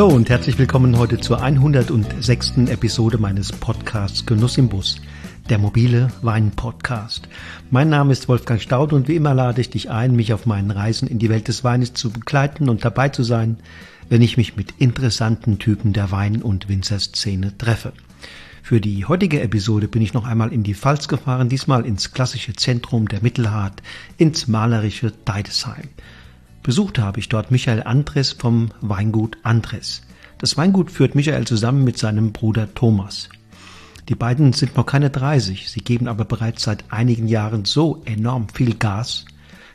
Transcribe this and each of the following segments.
Hallo und herzlich willkommen heute zur 106. Episode meines Podcasts Genuss im Bus, der mobile Wein-Podcast. Mein Name ist Wolfgang Staud und wie immer lade ich dich ein, mich auf meinen Reisen in die Welt des Weines zu begleiten und dabei zu sein, wenn ich mich mit interessanten Typen der Wein- und Winzerszene treffe. Für die heutige Episode bin ich noch einmal in die Pfalz gefahren, diesmal ins klassische Zentrum der Mittelhart, ins malerische Deidesheim. Besucht habe ich dort Michael Andres vom Weingut Andres. Das Weingut führt Michael zusammen mit seinem Bruder Thomas. Die beiden sind noch keine 30, sie geben aber bereits seit einigen Jahren so enorm viel Gas,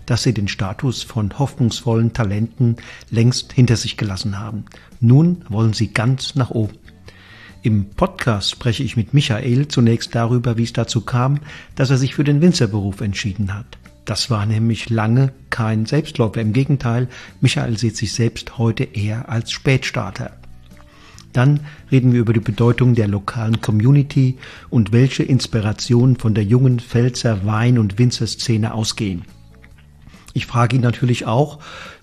dass sie den Status von hoffnungsvollen Talenten längst hinter sich gelassen haben. Nun wollen sie ganz nach oben. Im Podcast spreche ich mit Michael zunächst darüber, wie es dazu kam, dass er sich für den Winzerberuf entschieden hat. Das war nämlich lange kein Selbstläufer. Im Gegenteil, Michael sieht sich selbst heute eher als Spätstarter. Dann reden wir über die Bedeutung der lokalen Community und welche Inspirationen von der jungen Pfälzer Wein- und Winzerszene ausgehen. Ich frage ihn natürlich auch,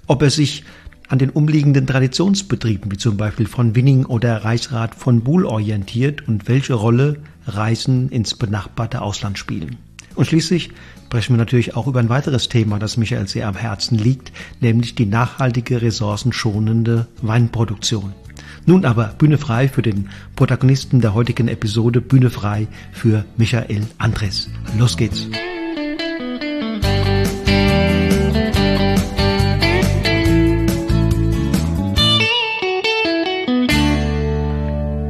ob er sich an den umliegenden Traditionsbetrieben, wie zum Beispiel von Winning oder Reichsrat von Buhl orientiert und welche Rolle Reisen ins benachbarte Ausland spielen. Und schließlich sprechen wir natürlich auch über ein weiteres Thema, das Michael sehr am Herzen liegt, nämlich die nachhaltige, ressourcenschonende Weinproduktion. Nun aber Bühne frei für den Protagonisten der heutigen Episode, Bühne frei für Michael Andres. Los geht's!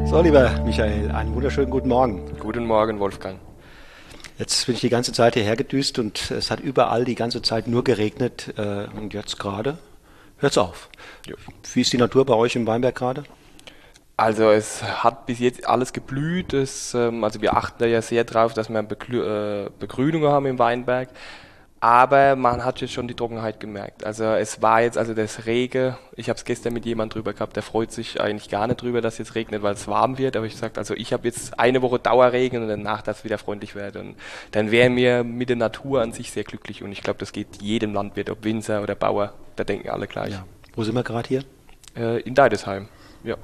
So, lieber Michael, einen wunderschönen guten Morgen. Guten Morgen, Wolfgang. Jetzt bin ich die ganze Zeit hierher gedüst und es hat überall die ganze Zeit nur geregnet äh, und jetzt gerade hört's auf. Ja. Wie ist die Natur bei euch im Weinberg gerade? Also es hat bis jetzt alles geblüht. Es, ähm, also wir achten da ja sehr drauf, dass wir äh, Begrünung haben im Weinberg. Aber man hat jetzt schon die Trockenheit gemerkt. Also es war jetzt, also das Regen, ich habe es gestern mit jemand drüber gehabt, der freut sich eigentlich gar nicht drüber, dass jetzt regnet, weil es warm wird. Aber ich sagte, also ich habe jetzt eine Woche Dauerregen und danach, dass es wieder freundlich wird. Und dann wären wir mit der Natur an sich sehr glücklich. Und ich glaube, das geht jedem Landwirt, ob Winzer oder Bauer, da denken alle gleich. Ja. Wo sind wir gerade hier? Äh, in Deidesheim, ja.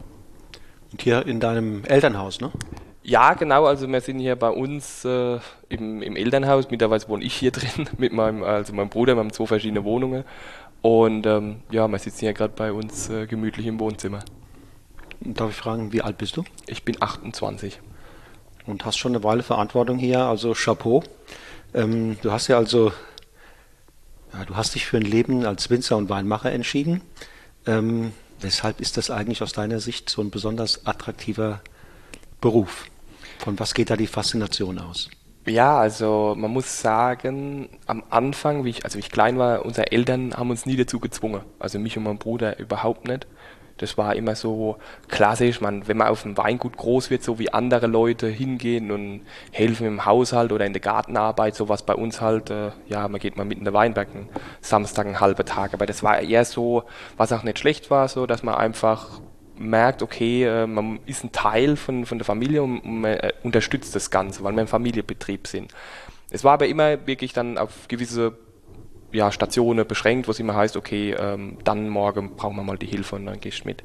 Und hier in deinem Elternhaus, ne? Ja, genau. Also wir sind hier bei uns äh, im, im, Elternhaus. Mittlerweile wohne ich hier drin mit meinem, also meinem Bruder. Wir haben zwei verschiedene Wohnungen. Und ähm, ja, wir sitzen hier gerade bei uns äh, gemütlich im Wohnzimmer. Darf ich fragen, wie alt bist du? Ich bin 28. Und hast schon eine Weile Verantwortung hier, also Chapeau. Ähm, du hast ja also, ja, du hast dich für ein Leben als Winzer und Weinmacher entschieden. Ähm, weshalb ist das eigentlich aus deiner Sicht so ein besonders attraktiver Beruf? Von was geht da die Faszination aus? Ja, also man muss sagen, am Anfang, wie ich, also wie ich klein war, unsere Eltern haben uns nie dazu gezwungen. Also mich und mein Bruder überhaupt nicht. Das war immer so klassisch, man, wenn man auf dem Weingut groß wird, so wie andere Leute hingehen und helfen im Haushalt oder in der Gartenarbeit, sowas bei uns halt, äh, ja, man geht mal mit in den Weinberg Samstag einen halben Tag. Aber das war eher so, was auch nicht schlecht war, so, dass man einfach merkt, okay, äh, man ist ein Teil von, von der Familie und man äh, unterstützt das Ganze, weil wir ein Familienbetrieb sind. Es war aber immer wirklich dann auf gewisse ja, Stationen beschränkt, wo es immer heißt, okay, ähm, dann morgen brauchen wir mal die Hilfe und dann gehst du mit.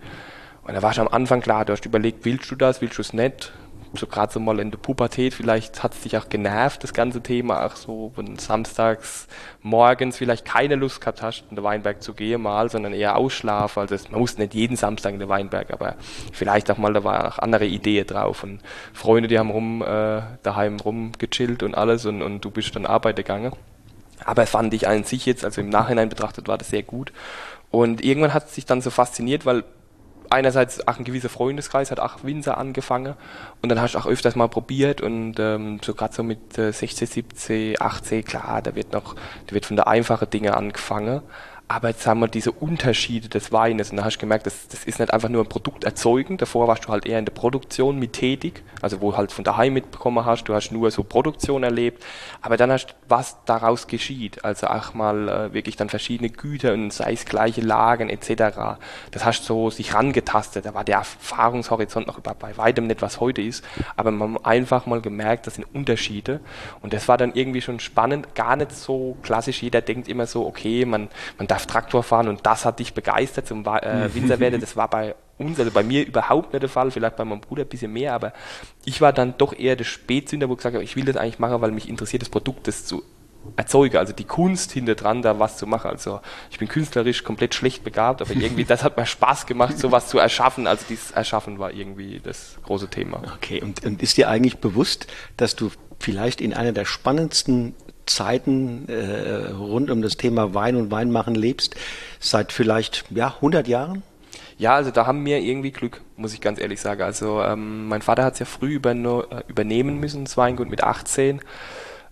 Und da war schon am Anfang klar, du hast überlegt, willst du das, willst du es nicht? So gerade so mal in der Pubertät, vielleicht hat es dich auch genervt, das ganze Thema, auch so, wenn samstags morgens vielleicht keine Lust gehabt hast, in den Weinberg zu gehen mal, sondern eher ausschlafen. Also man musste nicht jeden Samstag in den Weinberg, aber vielleicht auch mal, da war auch andere Ideen drauf. Und Freunde, die haben rum, äh, daheim rumgechillt und alles und, und du bist dann arbeiten gegangen. Aber fand ich an sich jetzt, also im Nachhinein betrachtet, war das sehr gut. Und irgendwann hat es sich dann so fasziniert, weil einerseits auch ein gewisser Freundeskreis hat auch Winzer angefangen und dann hast du auch öfters mal probiert und ähm, so gerade so mit äh, 16, 17, 18, klar, da wird noch, da wird von der einfachen Dinge angefangen aber jetzt haben wir diese Unterschiede des Weines. Und da hast du gemerkt, das, das ist nicht einfach nur ein Produkt erzeugen, davor warst du halt eher in der Produktion mit tätig, also wo halt von daheim mitbekommen hast, du hast nur so Produktion erlebt, aber dann hast du, was daraus geschieht, also auch mal äh, wirklich dann verschiedene Güter und sei es gleiche Lagen etc., das hast du so sich rangetastet, da war der Erfahrungshorizont noch bei weitem nicht, was heute ist, aber man hat einfach mal gemerkt, das sind Unterschiede. Und das war dann irgendwie schon spannend, gar nicht so klassisch, jeder denkt immer so, okay, man, man darf Traktor fahren und das hat dich begeistert zum äh, Winzer werden. Das war bei uns, also bei mir überhaupt nicht der Fall, vielleicht bei meinem Bruder ein bisschen mehr, aber ich war dann doch eher der Spätzünder, wo ich gesagt habe, ich will das eigentlich machen, weil mich interessiert, das Produkt das zu erzeuge, also die Kunst hinter dran, da was zu machen. Also ich bin künstlerisch komplett schlecht begabt, aber irgendwie, das hat mir Spaß gemacht, sowas zu erschaffen. Also dieses Erschaffen war irgendwie das große Thema. Okay, und, und ist dir eigentlich bewusst, dass du vielleicht in einer der spannendsten Zeiten äh, rund um das Thema Wein und Weinmachen lebst, seit vielleicht ja, 100 Jahren? Ja, also da haben wir irgendwie Glück, muss ich ganz ehrlich sagen. Also ähm, mein Vater hat es ja früh äh, übernehmen müssen, das Weingut mit 18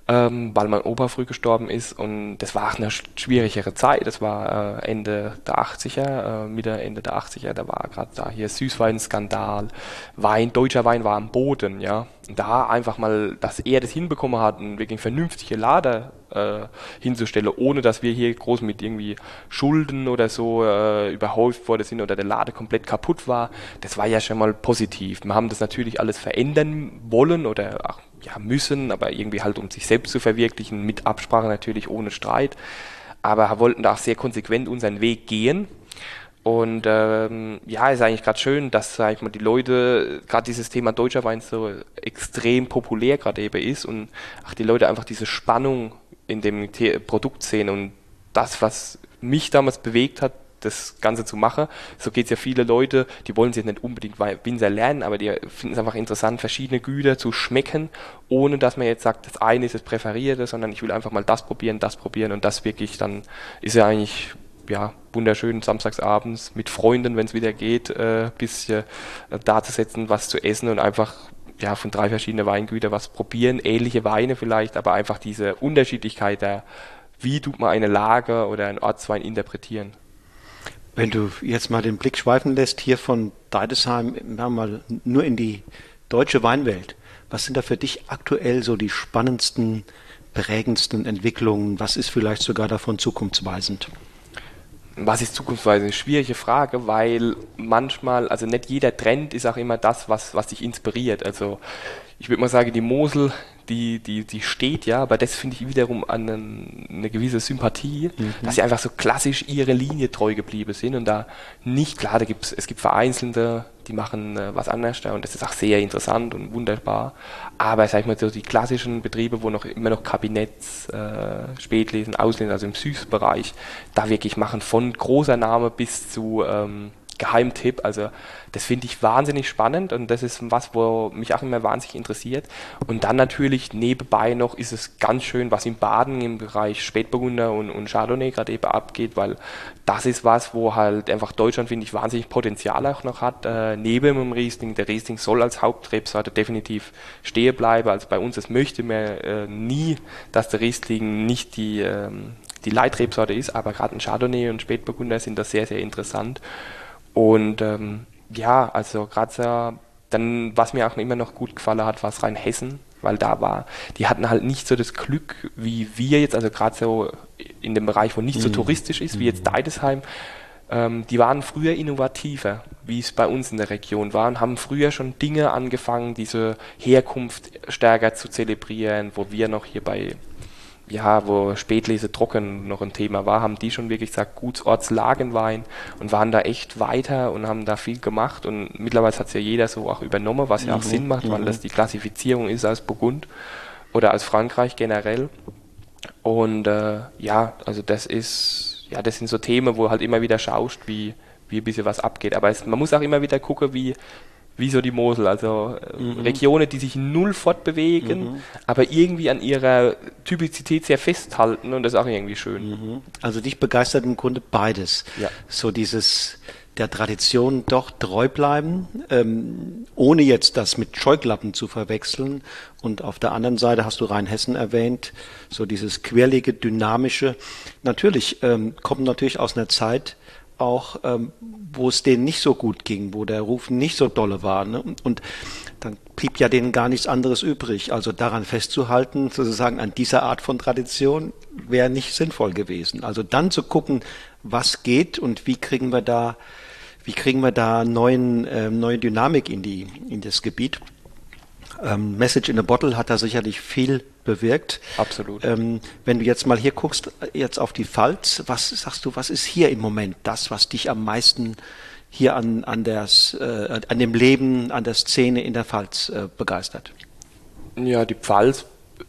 ähm, weil mein Opa früh gestorben ist und das war eine schwierigere Zeit. Das war äh, Ende der 80er, äh, Mitte Ende der 80er, da war gerade da hier Süßweinskandal, Wein, deutscher Wein war am Boden, ja. Und da einfach mal, dass er das hinbekommen hat, einen wirklich vernünftige Lader äh, hinzustellen, ohne dass wir hier groß mit irgendwie Schulden oder so äh, überhäuft worden sind oder der Lade komplett kaputt war, das war ja schon mal positiv. Wir haben das natürlich alles verändern wollen oder ach, ja, müssen, aber irgendwie halt um sich selbst zu verwirklichen, mit Absprache natürlich ohne Streit. Aber wollten da auch sehr konsequent unseren Weg gehen. Und ähm, ja, ist eigentlich gerade schön, dass sag ich mal, die Leute, gerade dieses Thema deutscher Wein so extrem populär gerade eben ist und ach, die Leute einfach diese Spannung in dem Produkt sehen und das, was mich damals bewegt hat, das Ganze zu machen. So geht es ja viele Leute, die wollen sich nicht unbedingt Winzer lernen, aber die finden es einfach interessant, verschiedene Güter zu schmecken, ohne dass man jetzt sagt, das eine ist das Präferierte, sondern ich will einfach mal das probieren, das probieren und das wirklich, dann ist ja eigentlich ja, wunderschön samstagsabends mit Freunden, wenn es wieder geht, äh, bisschen äh, da zu setzen, was zu essen und einfach ja, von drei verschiedenen Weingütern was probieren, ähnliche Weine vielleicht, aber einfach diese Unterschiedlichkeit der, wie tut man eine Lage oder einen Ortswein interpretieren. Wenn du jetzt mal den Blick schweifen lässt, hier von Deidesheim mal nur in die deutsche Weinwelt, was sind da für dich aktuell so die spannendsten, prägendsten Entwicklungen? Was ist vielleicht sogar davon zukunftsweisend? Was ist zukunftsweisend? Eine schwierige Frage, weil manchmal, also nicht jeder Trend ist auch immer das, was, was dich inspiriert. Also ich würde mal sagen, die Mosel die, die, die steht ja, aber das finde ich wiederum an eine, gewisse Sympathie, mhm. dass sie einfach so klassisch ihre Linie treu geblieben sind und da nicht, klar, da gibt's, es gibt Vereinzelte, die machen äh, was anderes da und das ist auch sehr interessant und wunderbar, aber sag ich mal so die klassischen Betriebe, wo noch immer noch Kabinetts, äh, Spätlesen, Auslesen, also im Süßbereich, da wirklich machen von großer Name bis zu ähm, Geheimtipp. Also das finde ich wahnsinnig spannend und das ist was, wo mich auch immer wahnsinnig interessiert. Und dann natürlich nebenbei noch ist es ganz schön, was in Baden im Bereich Spätburgunder und, und Chardonnay gerade eben abgeht, weil das ist was, wo halt einfach Deutschland, finde ich, wahnsinnig Potenzial auch noch hat, äh, neben dem Riesling. Der Riesling soll als Hauptrebsorte definitiv stehen bleiben. Also bei uns, das möchte man äh, nie, dass der Riesling nicht die, ähm, die Leitrebsorte ist, aber gerade ein Chardonnay und Spätburgunder sind da sehr, sehr interessant. Und ähm, ja, also gerade so, dann, was mir auch immer noch gut gefallen hat, war es Rheinhessen, weil da war, die hatten halt nicht so das Glück wie wir jetzt, also gerade so in dem Bereich, wo nicht mhm. so touristisch ist, wie jetzt mhm. Deidesheim, ähm, die waren früher innovativer, wie es bei uns in der Region war, und haben früher schon Dinge angefangen, diese Herkunft stärker zu zelebrieren, wo wir noch hier bei ja, wo Spätlese trocken noch ein Thema war, haben die schon wirklich gesagt, Gutsortslagenwein und waren da echt weiter und haben da viel gemacht und mittlerweile hat es ja jeder so auch übernommen, was ja auch mhm. Sinn macht, weil mhm. das die Klassifizierung ist als Burgund oder als Frankreich generell. Und äh, ja, also das ist, ja, das sind so Themen, wo halt immer wieder schaust, wie, wie ein bisschen was abgeht. Aber es, man muss auch immer wieder gucken, wie, wie so die Mosel, also äh, mhm. Regionen, die sich null fortbewegen, mhm. aber irgendwie an ihrer Typizität sehr festhalten und das ist auch irgendwie schön. Mhm. Also dich begeistert im Grunde beides. Ja. So dieses der Tradition doch treu bleiben, ähm, ohne jetzt das mit Scheuklappen zu verwechseln. Und auf der anderen Seite hast du Rheinhessen erwähnt, so dieses quirlige, dynamische. Natürlich ähm, kommt natürlich aus einer Zeit, auch, ähm, wo es denen nicht so gut ging, wo der Ruf nicht so dolle war. Ne? Und dann blieb ja denen gar nichts anderes übrig. Also daran festzuhalten, sozusagen an dieser Art von Tradition, wäre nicht sinnvoll gewesen. Also dann zu gucken, was geht und wie kriegen wir da, wie kriegen wir da neuen, äh, neue Dynamik in die, in das Gebiet. Ähm, Message in a Bottle hat da sicherlich viel bewirkt. Absolut. Ähm, wenn du jetzt mal hier guckst, jetzt auf die Pfalz, was sagst du, was ist hier im Moment das, was dich am meisten hier an, an, des, äh, an dem Leben, an der Szene in der Pfalz äh, begeistert? Ja, die Pfalz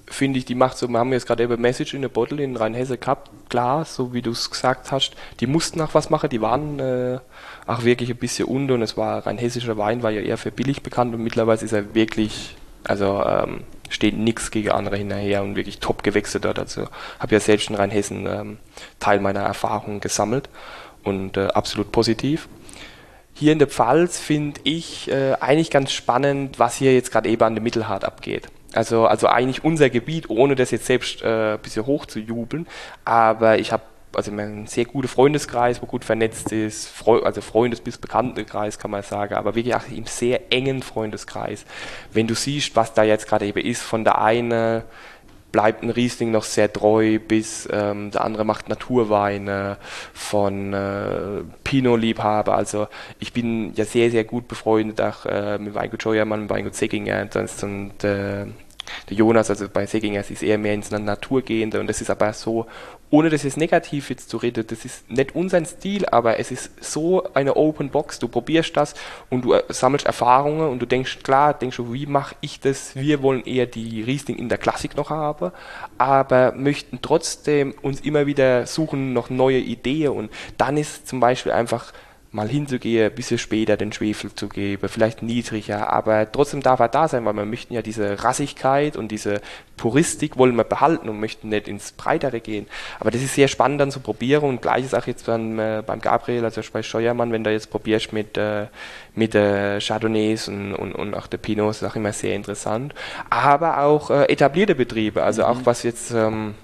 finde ich, die macht so, wir haben jetzt gerade eben Message in a Bottle in Rheinhesse gehabt, klar, so wie du es gesagt hast, die mussten auch was machen, die waren äh, auch wirklich ein bisschen unter und es war rheinhessischer Wein, war ja eher für billig bekannt und mittlerweile ist er wirklich, also ähm, steht nichts gegen andere hinterher und wirklich top gewechselt dort. Also habe ja selbst in Rheinhessen ähm, Teil meiner Erfahrungen gesammelt und äh, absolut positiv. Hier in der Pfalz finde ich äh, eigentlich ganz spannend, was hier jetzt gerade eben an der Mittelhart abgeht. Also, also eigentlich unser Gebiet, ohne das jetzt selbst äh, ein bisschen hoch zu jubeln. Aber ich habe also ein sehr guter Freundeskreis, wo gut vernetzt ist, Freu also Freundes- bis Bekanntenkreis kann man sagen, aber wirklich auch im sehr engen Freundeskreis. Wenn du siehst, was da jetzt gerade eben ist, von der eine bleibt ein Riesling noch sehr treu, bis ähm, der andere macht Naturweine von äh, Pinot-Liebhaber. Also ich bin ja sehr, sehr gut befreundet auch äh, mit Weingut Scheuermann, Weingut Seckinger und, und äh, der Jonas, also bei Seginger, ist eher mehr ins Naturgehende und das ist aber so, ohne das jetzt negativ jetzt zu reden, das ist nicht unser Stil, aber es ist so eine Open Box, du probierst das und du äh, sammelst Erfahrungen und du denkst, klar, denkst du, wie mache ich das? Wir wollen eher die Riesling in der Klassik noch haben, aber möchten trotzdem uns immer wieder suchen noch neue Ideen und dann ist zum Beispiel einfach mal hinzugehen, ein bisschen später den Schwefel zu geben, vielleicht niedriger, aber trotzdem darf er da sein, weil wir möchten ja diese Rassigkeit und diese Puristik wollen wir behalten und möchten nicht ins Breitere gehen. Aber das ist sehr spannend dann zu probieren und gleiches auch jetzt beim, äh, beim Gabriel, also bei Steuermann, wenn du jetzt probierst mit, äh, mit äh, Chardonnays und, und, und auch der Pinot, ist auch immer sehr interessant. Aber auch äh, etablierte Betriebe, also mhm. auch was jetzt ähm,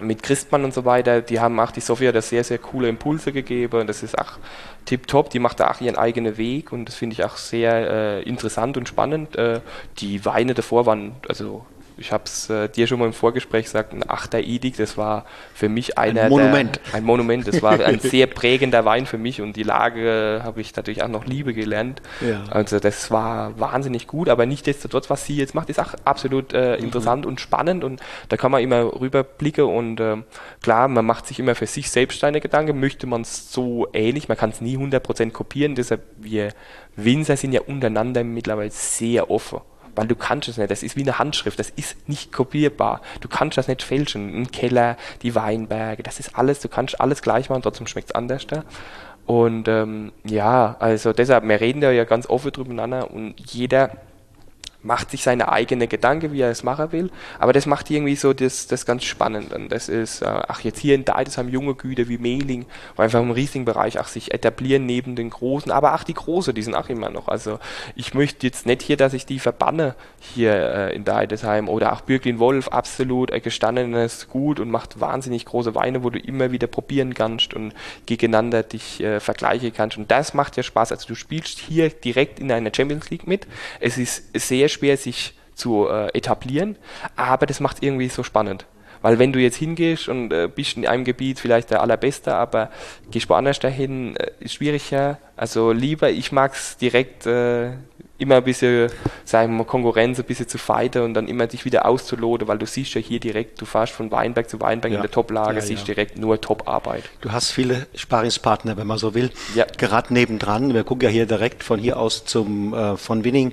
mit Christmann und so weiter, die haben auch die Sophia da sehr, sehr coole Impulse gegeben und das ist auch tipptopp. Die macht da auch ihren eigenen Weg und das finde ich auch sehr äh, interessant und spannend. Äh, die Weine davor waren, also ich habe es äh, dir schon mal im Vorgespräch gesagt, ein Achter Edikt, das war für mich einer ein Monument. Der, ein Monument, das war ein sehr prägender Wein für mich und die Lage habe ich dadurch auch noch Liebe gelernt. Ja. Also das war wahnsinnig gut, aber nichtsdestotrotz, was sie jetzt macht, ist auch absolut äh, mhm. interessant mhm. und spannend und da kann man immer rüberblicken und äh, klar, man macht sich immer für sich selbst seine Gedanken, möchte man es so ähnlich, man kann es nie 100% kopieren, deshalb wir Winzer sind ja untereinander mittlerweile sehr offen weil du kannst es nicht. Das ist wie eine Handschrift, das ist nicht kopierbar. Du kannst das nicht fälschen. Ein Keller, die Weinberge, das ist alles, du kannst alles gleich machen, trotzdem schmeckt es anders da. Und ähm, ja, also deshalb, wir reden da ja ganz offen drüber miteinander und jeder macht sich seine eigene Gedanken, wie er es machen will, aber das macht irgendwie so das, das ganz spannend. Und das ist, äh, ach, jetzt hier in Deidesheim junge Güter wie Mehling, wo einfach im Riesling-Bereich auch sich etablieren neben den Großen, aber auch die Großen, die sind auch immer noch. Also ich möchte jetzt nicht hier, dass ich die verbanne hier äh, in Deidesheim oder auch Bürglin Wolf, absolut ein gestandenes Gut und macht wahnsinnig große Weine, wo du immer wieder probieren kannst und gegeneinander dich äh, vergleichen kannst. Und das macht ja Spaß. Also du spielst hier direkt in einer Champions League mit. Es ist sehr schwer, sich zu äh, etablieren, aber das macht irgendwie so spannend. Weil wenn du jetzt hingehst und äh, bist in einem Gebiet vielleicht der Allerbeste, aber gehst woanders dahin, äh, ist schwieriger. Also lieber, ich mag es direkt äh, immer ein bisschen, sagen wir Konkurrenz ein bisschen zu fighten und dann immer dich wieder auszuloten, weil du siehst ja hier direkt, du fährst von Weinberg zu Weinberg ja. in der Top-Lage, ja, siehst ja. direkt nur Top-Arbeit. Du hast viele Sparingspartner, wenn man so will. Ja. Gerade nebendran, wir gucken ja hier direkt von hier aus zum, äh, von Winning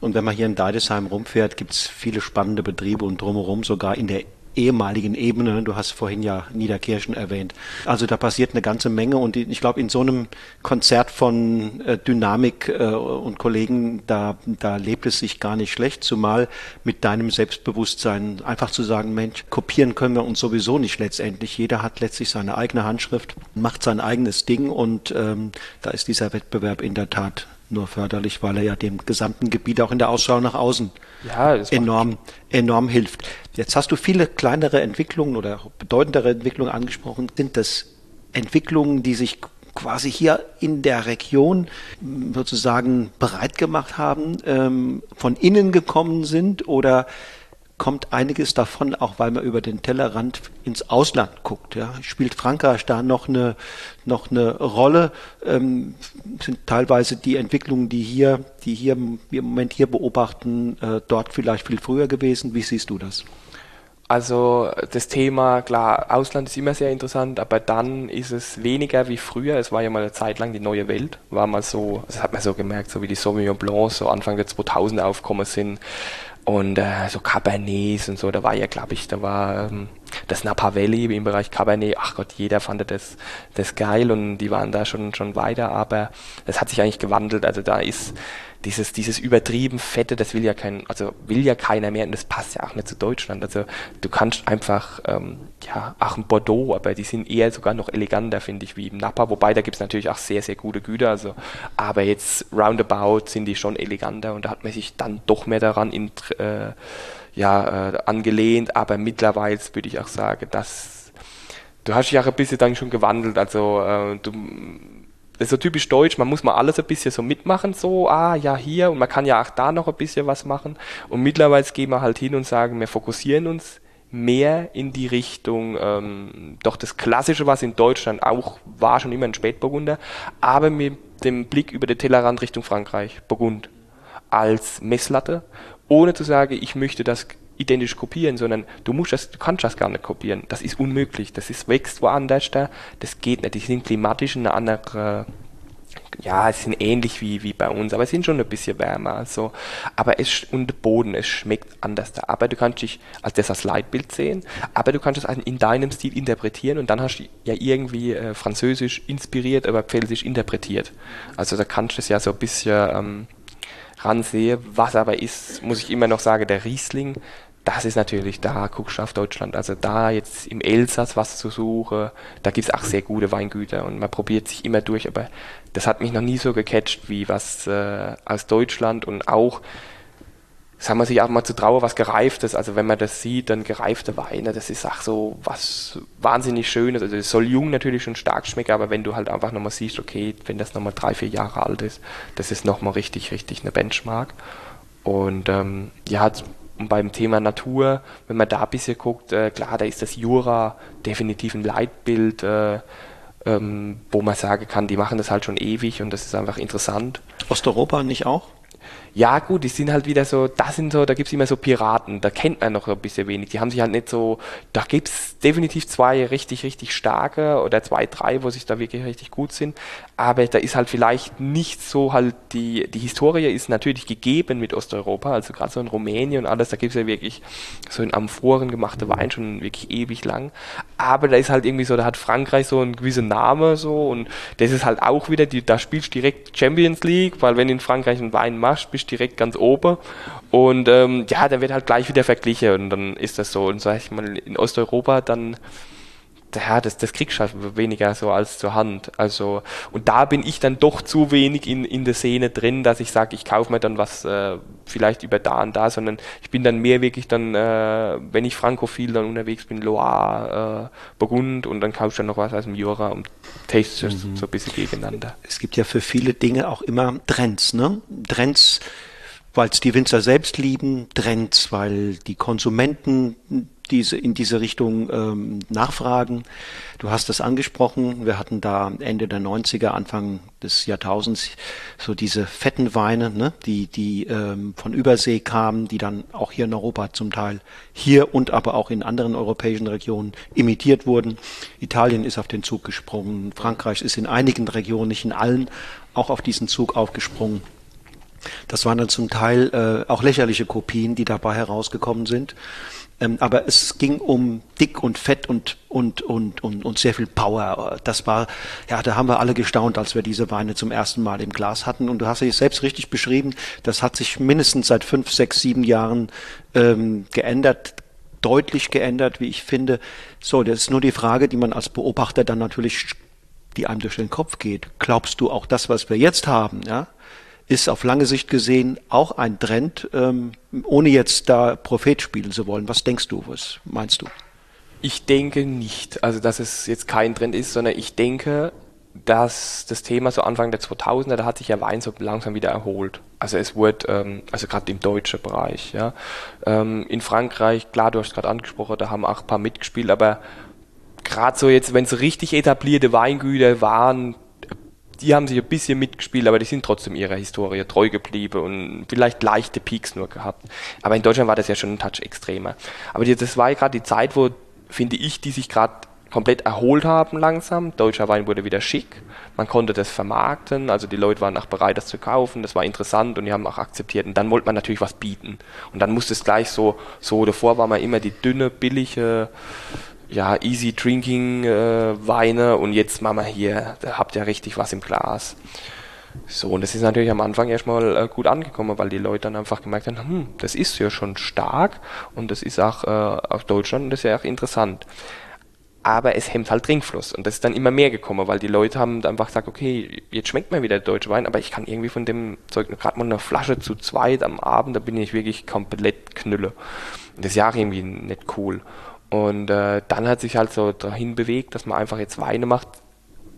und wenn man hier in Deidesheim rumfährt, gibt es viele spannende Betriebe und drumherum sogar in der ehemaligen Ebene. Du hast vorhin ja Niederkirchen erwähnt. Also da passiert eine ganze Menge und ich glaube, in so einem Konzert von äh, Dynamik äh, und Kollegen, da, da lebt es sich gar nicht schlecht, zumal mit deinem Selbstbewusstsein einfach zu sagen, Mensch, kopieren können wir uns sowieso nicht letztendlich. Jeder hat letztlich seine eigene Handschrift, macht sein eigenes Ding und ähm, da ist dieser Wettbewerb in der Tat nur förderlich, weil er ja dem gesamten Gebiet auch in der Ausschau nach außen ja, enorm, enorm hilft. Jetzt hast du viele kleinere Entwicklungen oder bedeutendere Entwicklungen angesprochen. Sind das Entwicklungen, die sich quasi hier in der Region sozusagen bereit gemacht haben, ähm, von innen gekommen sind oder kommt einiges davon auch, weil man über den Tellerrand ins Ausland guckt. Ja. Spielt Frankreich da noch eine, noch eine Rolle? Ähm, sind teilweise die Entwicklungen, die hier, die hier wir im Moment hier beobachten, äh, dort vielleicht viel früher gewesen? Wie siehst du das? Also das Thema, klar, Ausland ist immer sehr interessant, aber dann ist es weniger wie früher. Es war ja mal eine Zeit lang die neue Welt, war mal so, das hat man so gemerkt, so wie die Sauvignon Blanc so Anfang der 2000er aufgekommen sind und äh, so Cabernets und so, da war ja, glaube ich, da war ähm, das Napa Valley im Bereich Cabernet, ach Gott, jeder fand das, das geil und die waren da schon, schon weiter, aber es hat sich eigentlich gewandelt, also da ist dieses, dieses übertrieben Fette, das will ja kein, also will ja keiner mehr und das passt ja auch nicht zu Deutschland. Also du kannst einfach, ähm, ja, ach ein Bordeaux, aber die sind eher sogar noch eleganter, finde ich, wie im Napa, wobei da gibt es natürlich auch sehr, sehr gute Güter, also, aber jetzt roundabout sind die schon eleganter und da hat man sich dann doch mehr daran in, äh, ja, äh, angelehnt, aber mittlerweile würde ich auch sagen, dass du hast dich auch ein bisschen dann schon gewandelt, also äh, du das ist so typisch deutsch, man muss mal alles ein bisschen so mitmachen, so, ah, ja, hier, und man kann ja auch da noch ein bisschen was machen. Und mittlerweile gehen wir halt hin und sagen, wir fokussieren uns mehr in die Richtung, ähm, doch das Klassische, was in Deutschland auch war, schon immer ein Spätburgunder, aber mit dem Blick über den Tellerrand Richtung Frankreich, Burgund, als Messlatte, ohne zu sagen, ich möchte das identisch kopieren, sondern du musst das, du kannst das gar nicht kopieren. Das ist unmöglich. Das ist, wächst woanders da. Das geht nicht. Die sind klimatisch in einer anderen, ja, es sind ähnlich wie, wie bei uns, aber es sind schon ein bisschen wärmer. Also, aber es, und der Boden, es schmeckt anders da. Aber du kannst dich als das als Leitbild sehen, aber du kannst es in deinem Stil interpretieren und dann hast du ja irgendwie äh, französisch inspiriert, aber pfälzisch interpretiert. Also da kannst du es ja so ein bisschen, ähm, ransehe. Was aber ist, muss ich immer noch sagen, der Riesling, das ist natürlich, da guckst du auf Deutschland. Also da jetzt im Elsass was zu suchen, da gibt es auch sehr gute Weingüter und man probiert sich immer durch, aber das hat mich noch nie so gecatcht wie was äh, aus Deutschland und auch sagen wir sich auch mal zu trauen, was gereiftes. Also wenn man das sieht, dann gereifte Weine, das ist auch so was wahnsinnig Schönes. Also es soll jung natürlich schon stark schmecken, aber wenn du halt einfach nochmal siehst, okay, wenn das nochmal drei, vier Jahre alt ist, das ist nochmal richtig, richtig eine Benchmark. Und ähm, ja, und beim Thema Natur, wenn man da ein bisschen guckt, äh, klar, da ist das Jura definitiv ein Leitbild, äh, ähm, wo man sagen kann, die machen das halt schon ewig und das ist einfach interessant. Osteuropa nicht auch? Ja, gut, die sind halt wieder so, das sind so, da gibt es immer so Piraten, da kennt man noch ein bisschen wenig. Die haben sich halt nicht so, da gibt es definitiv zwei richtig, richtig starke oder zwei, drei, wo sich da wirklich richtig gut sind. Aber da ist halt vielleicht nicht so halt, die, die Historie ist natürlich gegeben mit Osteuropa, also gerade so in Rumänien und alles, da gibt es ja wirklich so in Amphoren gemachte Wein schon wirklich ewig lang. Aber da ist halt irgendwie so, da hat Frankreich so einen gewissen Namen so und das ist halt auch wieder, die, da spielst du direkt Champions League, weil wenn in Frankreich einen Wein machst, bist direkt ganz oben. Und ähm, ja, dann wird halt gleich wieder verglichen und dann ist das so. Und sag ich mal, in Osteuropa dann, ja, das, das kriegst du halt weniger so als zur Hand. Also, und da bin ich dann doch zu wenig in, in der Szene drin, dass ich sage, ich kaufe mir dann was äh, vielleicht über da und da, sondern ich bin dann mehr wirklich dann, äh, wenn ich frankophil dann unterwegs bin, Loire, äh, Burgund und dann kaufst du dann noch was aus dem Jura und tastest mhm. so ein bisschen gegeneinander. Es gibt ja für viele Dinge auch immer Trends, ne? Trends weil es die Winzer selbst lieben, Trends, weil die Konsumenten diese, in diese Richtung ähm, nachfragen. Du hast das angesprochen, wir hatten da Ende der 90er, Anfang des Jahrtausends so diese fetten Weine, ne, die, die ähm, von Übersee kamen, die dann auch hier in Europa zum Teil hier und aber auch in anderen europäischen Regionen imitiert wurden. Italien ist auf den Zug gesprungen, Frankreich ist in einigen Regionen, nicht in allen, auch auf diesen Zug aufgesprungen. Das waren dann zum Teil äh, auch lächerliche Kopien, die dabei herausgekommen sind. Ähm, aber es ging um dick und fett und, und, und, und, und sehr viel Power. Das war, ja, da haben wir alle gestaunt, als wir diese Weine zum ersten Mal im Glas hatten. Und du hast es selbst richtig beschrieben, das hat sich mindestens seit fünf, sechs, sieben Jahren ähm, geändert deutlich geändert, wie ich finde. So, das ist nur die Frage, die man als Beobachter dann natürlich, die einem durch den Kopf geht. Glaubst du auch das, was wir jetzt haben, ja? Ist auf lange Sicht gesehen auch ein Trend, ähm, ohne jetzt da Prophet spielen zu wollen. Was denkst du, was meinst du? Ich denke nicht, also dass es jetzt kein Trend ist, sondern ich denke, dass das Thema so Anfang der 2000er, da hat sich ja Wein so langsam wieder erholt. Also es wurde, ähm, also gerade im deutschen Bereich, ja. Ähm, in Frankreich, klar, du hast gerade angesprochen, da haben auch ein paar mitgespielt, aber gerade so jetzt, wenn es richtig etablierte Weingüter waren, die haben sich ein bisschen mitgespielt, aber die sind trotzdem ihrer Historie treu geblieben und vielleicht leichte Peaks nur gehabt. Aber in Deutschland war das ja schon ein Touch extremer. Aber das war ja gerade die Zeit, wo, finde ich, die sich gerade komplett erholt haben langsam. Deutscher Wein wurde wieder schick. Man konnte das vermarkten, also die Leute waren auch bereit, das zu kaufen. Das war interessant und die haben auch akzeptiert. Und dann wollte man natürlich was bieten. Und dann musste es gleich so, so davor war man immer die dünne, billige, ja, easy drinking äh, Weine und jetzt machen wir hier, da habt ihr richtig was im Glas. So, und das ist natürlich am Anfang erstmal äh, gut angekommen, weil die Leute dann einfach gemerkt haben, hm, das ist ja schon stark und das ist auch äh, aus Deutschland und das ist ja auch interessant. Aber es hemmt halt Trinkfluss und das ist dann immer mehr gekommen, weil die Leute haben einfach gesagt, okay, jetzt schmeckt mir wieder der deutsche Wein, aber ich kann irgendwie von dem Zeug gerade mal eine Flasche zu zweit am Abend, da bin ich wirklich komplett knülle. Und das ist ja auch irgendwie nicht cool. Und äh, dann hat sich halt so dahin bewegt, dass man einfach jetzt Weine macht,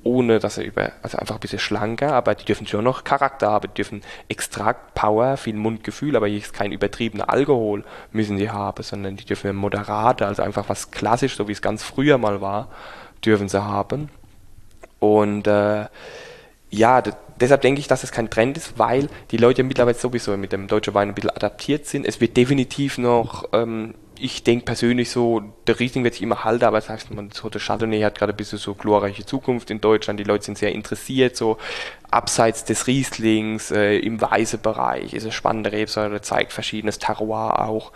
ohne dass er über, also einfach ein bisschen schlanker, aber die dürfen schon noch Charakter haben, die dürfen Extrakt, Power, viel Mundgefühl, aber jetzt kein übertriebener Alkohol müssen sie haben, sondern die dürfen moderate, also einfach was klassisch, so wie es ganz früher mal war, dürfen sie haben. Und äh, ja, deshalb denke ich, dass es kein Trend ist, weil die Leute mittlerweile sowieso mit dem deutschen Wein ein bisschen adaptiert sind. Es wird definitiv noch ähm, ich denke persönlich so, der Riesling wird sich immer halten, aber sagst man, so der Chardonnay hat gerade ein bisschen so glorreiche Zukunft in Deutschland. Die Leute sind sehr interessiert, so abseits des Rieslings, äh, im weißen Bereich ist es spannende Rebsäure, zeigt verschiedenes Terroir auch.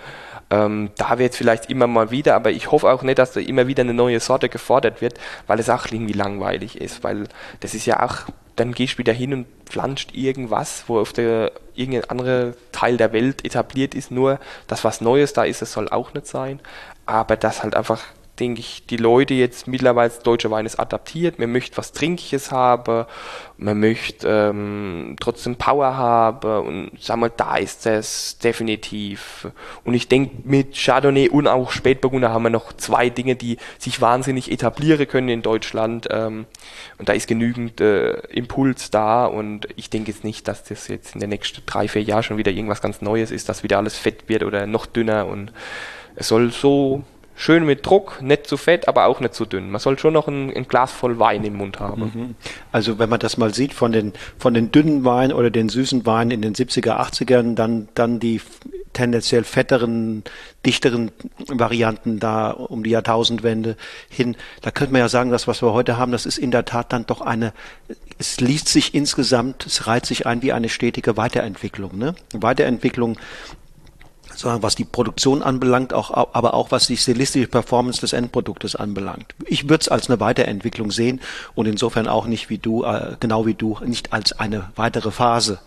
Ähm, da wird es vielleicht immer mal wieder, aber ich hoffe auch nicht, dass da immer wieder eine neue Sorte gefordert wird, weil es auch irgendwie langweilig ist, weil das ist ja auch dann gehst du wieder hin und pflanzt irgendwas, wo auf der irgendein anderer Teil der Welt etabliert ist, nur dass was Neues da ist, das soll auch nicht sein. Aber das halt einfach denke ich, die Leute jetzt mittlerweile deutsche Wein ist adaptiert. Man möchte was Trinkiges haben, man möchte ähm, trotzdem Power haben und sag mal, da ist das definitiv. Und ich denke, mit Chardonnay und auch Spätburgunder haben wir noch zwei Dinge, die sich wahnsinnig etablieren können in Deutschland. Ähm, und da ist genügend äh, Impuls da und ich denke jetzt nicht, dass das jetzt in den nächsten drei, vier Jahren schon wieder irgendwas ganz Neues ist, dass wieder alles fett wird oder noch dünner und es soll so schön mit Druck, nicht zu fett, aber auch nicht zu dünn. Man soll schon noch ein, ein Glas voll Wein im Mund haben. Mhm. Also wenn man das mal sieht von den, von den dünnen Weinen oder den süßen Weinen in den 70er, 80ern, dann, dann die tendenziell fetteren, dichteren Varianten da um die Jahrtausendwende hin. Da könnte man ja sagen, das, was wir heute haben, das ist in der Tat dann doch eine, es liest sich insgesamt, es reiht sich ein wie eine stetige Weiterentwicklung. Ne? Weiterentwicklung sondern was die Produktion anbelangt, auch, aber auch was die stilistische Performance des Endproduktes anbelangt. Ich würde es als eine Weiterentwicklung sehen und insofern auch nicht wie du, äh, genau wie du, nicht als eine weitere Phase,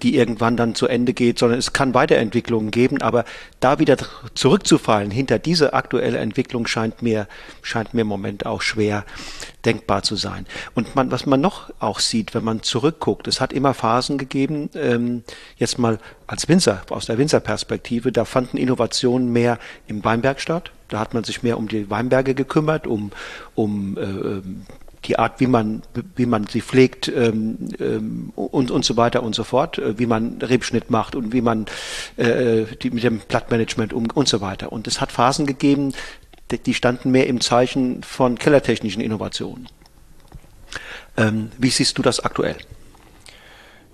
die irgendwann dann zu Ende geht, sondern es kann Weiterentwicklungen geben, aber da wieder zurückzufallen hinter diese aktuelle Entwicklung scheint mir, scheint mir im Moment auch schwer denkbar zu sein. Und man, was man noch auch sieht, wenn man zurückguckt, es hat immer Phasen gegeben, ähm, jetzt mal als Winzer, aus der Winzerperspektive, da fanden Innovationen mehr im Weinberg statt. Da hat man sich mehr um die Weinberge gekümmert, um, um äh, die Art, wie man, wie man sie pflegt ähm, ähm, und, und so weiter und so fort, äh, wie man Rebschnitt macht und wie man äh, die, mit dem Blattmanagement um und so weiter. Und es hat Phasen gegeben, die standen mehr im Zeichen von kellertechnischen Innovationen. Ähm, wie siehst du das aktuell?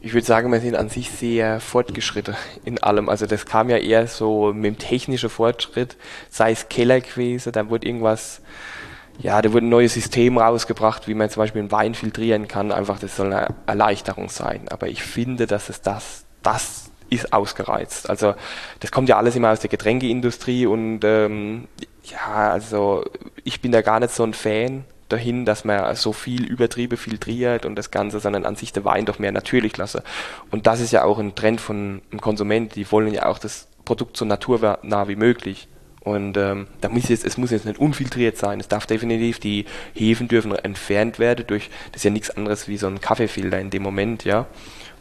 Ich würde sagen, wir sind an sich sehr fortgeschritten in allem. Also das kam ja eher so mit dem technischen Fortschritt, sei es Keller gewesen, da wurde irgendwas, ja, da wurde ein neues System rausgebracht, wie man zum Beispiel einen Wein filtrieren kann. Einfach, das soll eine Erleichterung sein. Aber ich finde, dass es das, das ist ausgereizt. Also das kommt ja alles immer aus der Getränkeindustrie und ähm, ja, also ich bin da gar nicht so ein Fan dahin, dass man so viel Übertriebe filtriert und das Ganze, sondern an sich der Wein doch mehr natürlich lasse. Und das ist ja auch ein Trend von Konsumenten, die wollen ja auch das Produkt so naturnah wie möglich. Und ähm, da muss jetzt, es muss jetzt nicht unfiltriert sein. Es darf definitiv, die Hefen dürfen entfernt werden durch, das ist ja nichts anderes wie so ein Kaffeefilter in dem Moment, ja.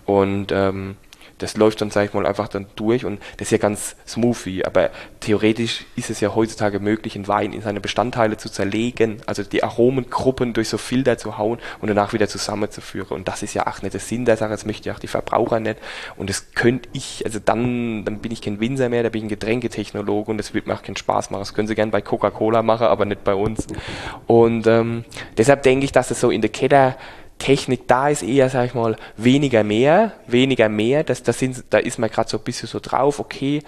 Und ähm, das läuft dann, sag ich mal, einfach dann durch und das ist ja ganz smoothie. Aber theoretisch ist es ja heutzutage möglich, einen Wein in seine Bestandteile zu zerlegen, also die Aromengruppen durch so Filter zu hauen und danach wieder zusammenzuführen. Und das ist ja auch nicht der Sinn der Sache, das möchte ja auch die Verbraucher nicht. Und das könnte ich, also dann, dann bin ich kein Winzer mehr, da bin ich ein Getränketechnologe und das wird mir auch keinen Spaß machen. Das können sie gerne bei Coca-Cola machen, aber nicht bei uns. Und ähm, deshalb denke ich, dass es so in der Kette Technik da ist eher, sag ich mal, weniger mehr, weniger mehr. Das, das sind, da ist man gerade so ein bisschen so drauf, okay,